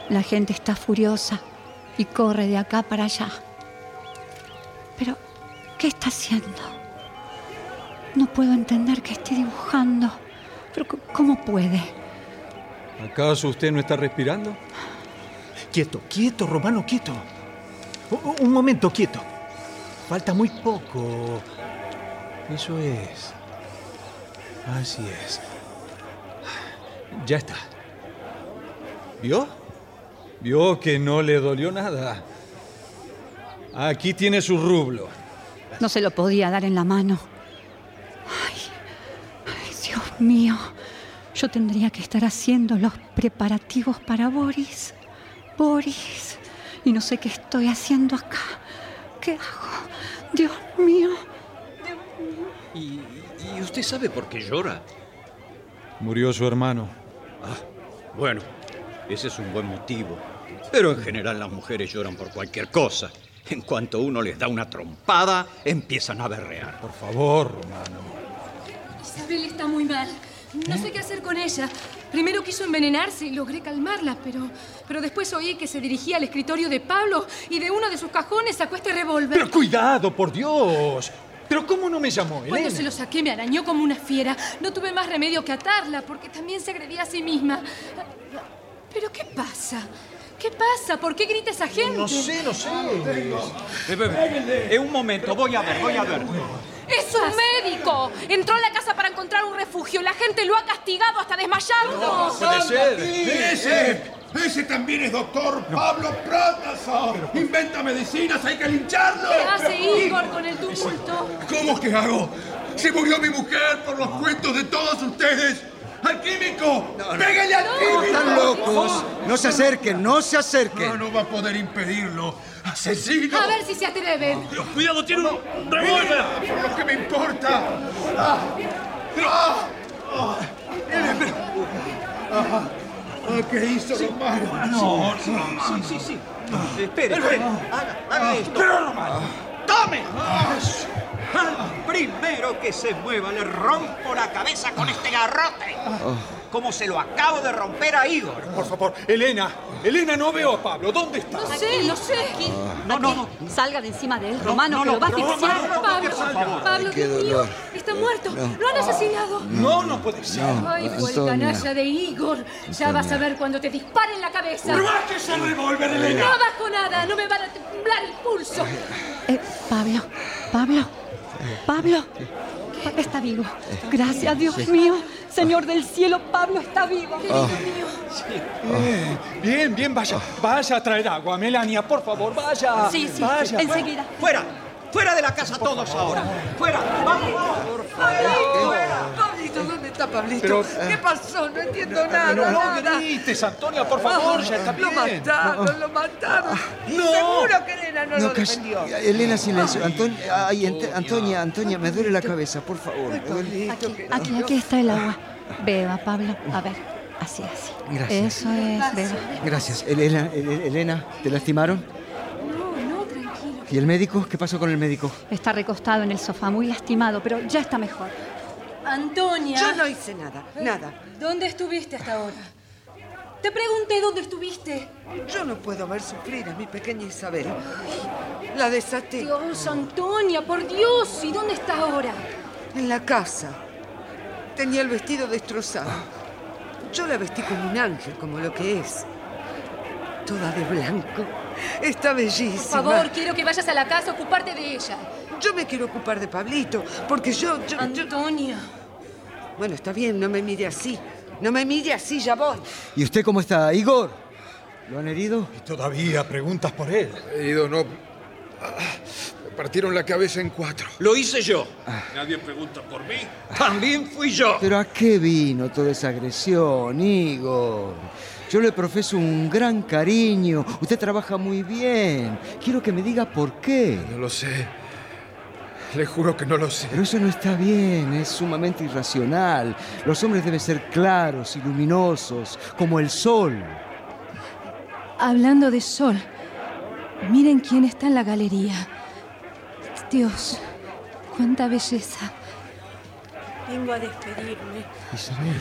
La gente está furiosa y corre de acá para allá. Pero, ¿qué está haciendo? No puedo entender que esté dibujando. Pero, ¿cómo puede? ¿Acaso usted no está respirando? Quieto, quieto, Romano, quieto. Un momento, quieto. Falta muy poco. Eso es. Así es. Ya está. ¿Vio? ¿Vio que no le dolió nada? Aquí tiene su rublo. No se lo podía dar en la mano. Ay, ay, Dios mío. Yo tendría que estar haciendo los preparativos para Boris. Boris. Y no sé qué estoy haciendo acá. ¿Qué hago? Dios mío. ¿Y, y usted sabe por qué llora? Murió su hermano. Ah, bueno, ese es un buen motivo. Pero en general las mujeres lloran por cualquier cosa. En cuanto uno les da una trompada, empiezan a berrear. Por favor, hermano. Isabel está muy mal. No sé qué hacer con ella. Primero quiso envenenarse y logré calmarla, pero, pero después oí que se dirigía al escritorio de Pablo y de uno de sus cajones sacó este revólver. Pero cuidado, por Dios. Pero ¿cómo no me llamó, Cuando Elena? se lo saqué me arañó como una fiera. No tuve más remedio que atarla, porque también se agredía a sí misma. ¿Pero qué pasa? ¿Qué pasa? ¿Por qué grita esa gente? No sé, no sé. Eh, un momento, voy a ver, voy a ver. ¡Es un médico! Entró a la casa para encontrar un refugio. La gente lo ha castigado hasta desmayarlo. ¡Ese! ¡Ese también es doctor Pablo Pratasa! ¡Inventa medicinas! ¡Hay que lincharlo! ¿Qué hace Igor con el tumulto? ¿Cómo que hago? Se murió mi mujer por los cuentos de todos ustedes. ¡Al químico! ¡Pégale al químico! Están locos. No se acerquen, no se acerquen. No, no va a poder impedirlo. ¡Asesino! A ver si se atreven. Cuidado, tiene un revólver. ¡Por lo que me importa! ¡Ah! ¡Ah! ¡Ah! ¡Ah! ¡Ah! ¿Qué hizo Romano? No, no, sí, sí, sí. Espere, espere. Haga, haga esto. ¡Tome! Al primero que se mueva le rompo la cabeza con este garrote. Como se lo acabo de romper a Igor. Por favor, Elena, Elena, no veo a Pablo. ¿Dónde está? No sé, no sé. No, no, no. Salgan encima de él, Romano, que lo va a asfixiar. Pablo, Pablo, qué Dios mío, dolor. está muerto. No. Lo han asesinado. No, no puede ser. No, Ay, fue el canalla de Igor. Ya vas a ver cuando te disparen la cabeza. ¡Bájese el revólver, No Elena! bajo nada, no me van a temblar el pulso. Eh, Pablo, Pablo, Pablo. Está vivo. Gracias, Dios mío. Señor del cielo, Pablo está vivo. Ah. Eh, bien, bien, vaya. Vaya a traer agua, Melania, por favor, vaya. Sí, sí, vaya. enseguida. ¡Fuera! ¡Fuera de la casa todos ahora! ¡Fuera! ¡Vamos, vamos! Pablito, ¿dónde está Pablito? Pero, ¿Qué pasó? No entiendo nada. No, no nada. grites, Antonia, por favor, ya está Lo bien. mataron, lo mataron. No. Seguro que Elena no, No, lo defendió. Elena, silencio. Antonia, ay, Ant- Antonia, Antonia, me duele la cabeza, por favor. Aquí, aquí, aquí está el agua. Beba, Pablo. A ver, así, así. Gracias. Eso es, beba. Gracias. Elena, El- Elena, ¿te lastimaron? ¿Y el médico? ¿Qué pasó con el médico? Está recostado en el sofá, muy lastimado, pero ya está mejor. Antonia. Yo no hice nada, nada. ¿Dónde estuviste hasta ahora? Te pregunté dónde estuviste. Yo no puedo ver sufrir a mi pequeña Isabel. La desaté Dios, Antonia, por Dios. ¿Y dónde está ahora? en la casa. Tenía el vestido destrozado. Yo la vestí como un ángel, como lo que es. Toda de blanco. Está bellísima. Por favor, quiero que vayas a la casa a ocuparte de ella. Yo me quiero ocupar de Pablito, porque yo, yo, yo- Antonia. Bueno, está bien, no me mire así. No me mire así, ya voy. ¿Y usted cómo está, Igor? ¿Lo han herido? Y todavía preguntas por él. Herido, no. Ah, Me partieron la cabeza en cuatro. Lo hice yo. Nadie pregunta por mí. También fui yo. ¿Pero a qué vino toda esa agresión, Igor? Yo le profeso un gran cariño. Usted trabaja muy bien. Quiero que me diga por qué. No lo sé. Le juro que no lo sé. Pero eso no está bien, es sumamente irracional. Los hombres deben ser claros y luminosos, como el sol. Hablando de sol, miren quién está en la galería. Dios, cuánta belleza. Vengo a despedirme. Isabel.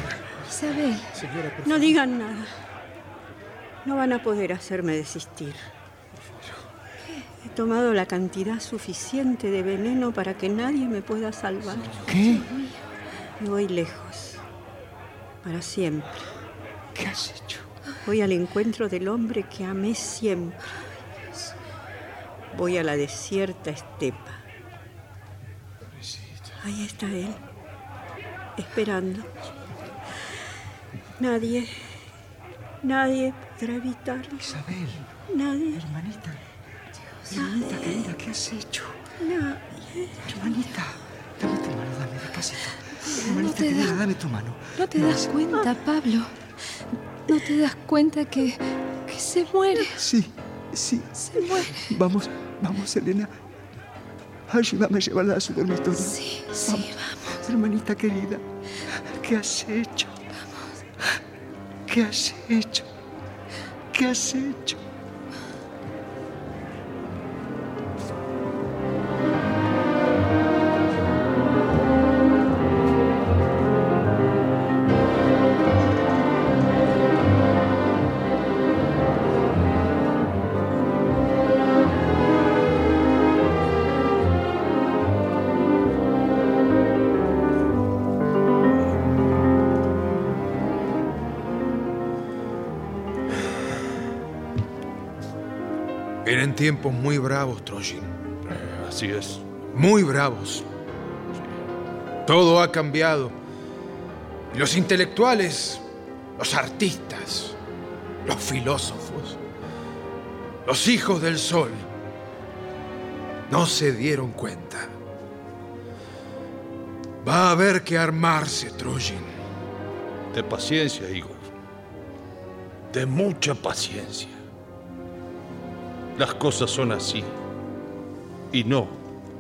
Isabel, No digan nada. No van a poder hacerme desistir. He tomado la cantidad suficiente de veneno para que nadie me pueda salvar. ¿Qué? Me voy lejos. Para siempre. ¿Qué has hecho? Voy al encuentro del hombre que amé siempre. Voy a la desierta estepa. Ahí está él, esperando. Nadie, nadie evitarlo. Isabel, Nadie, hermanita. Hermanita querida, ¿qué has hecho? nadie. Hermanita, dame tu mano, dame despacito. Hermanita querida, da- dame tu mano. ¿no te das cuenta, Pablo? ¿No te das cuenta que, que se muere? Sí, sí. Se muere. Vamos, vamos, Elena. Ayúdame a llevarla a su dormitorio. Sí, sí, vamos. Hermanita querida, ¿qué has hecho? ¿Qué has hecho? ¿Qué has hecho? Tiempos muy bravos, Trojin. Eh, así es. Muy bravos. Todo ha cambiado. Y Los intelectuales, los artistas, los filósofos, los hijos del sol, no se dieron cuenta. Va a haber que armarse, Trojin. De paciencia, Igor. De mucha paciencia. Las cosas son así. Y no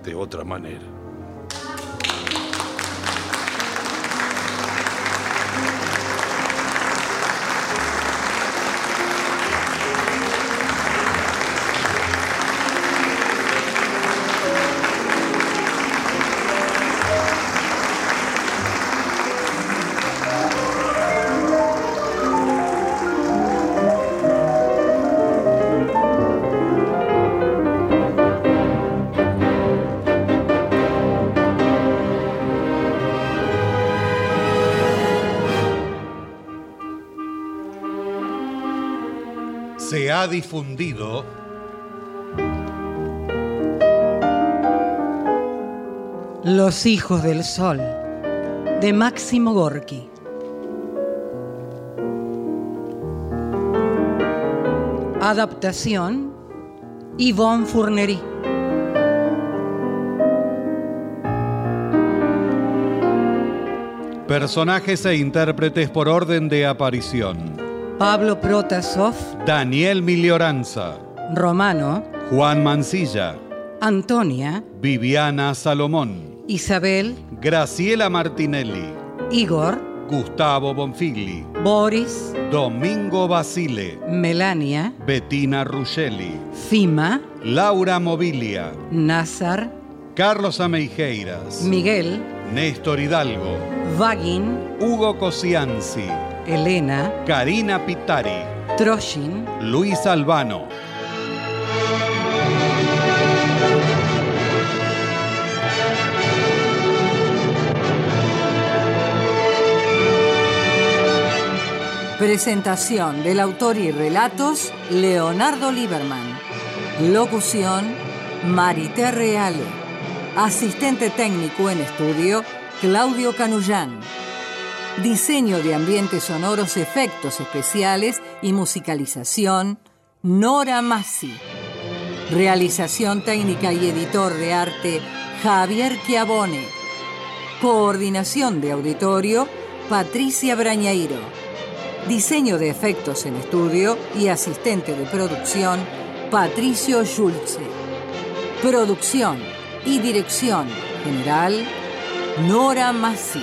de otra manera. Ha difundido Los hijos del sol de Máximo Gorki. Adaptación Yvonne Fournery. personajes e intérpretes por orden de aparición. Pablo Protasov, Daniel Milioranza, Romano, Juan Mancilla, Antonia, Viviana Salomón, Isabel, Graciela Martinelli, Igor, Gustavo Bonfigli, Boris, Domingo Basile, Melania, Bettina Ruggeli, Fima, Laura Mobilia, Nazar, Carlos Ameijeiras, Miguel, Néstor Hidalgo, Vagin, Hugo Cosianzi, Elena, Karina Pitari, Troshin, Luis Albano. Presentación del autor y relatos Leonardo Lieberman. Locución Marité Reale. Asistente técnico en estudio Claudio Canullán. Diseño de ambientes sonoros, efectos especiales y musicalización Nora Massi. Realización técnica y editor de arte Javier Chiavone. Coordinación de auditorio Patricia Brañairo. Diseño de efectos en estudio y asistente de producción, Patricio Schulze. Producción y dirección general, Nora Massi.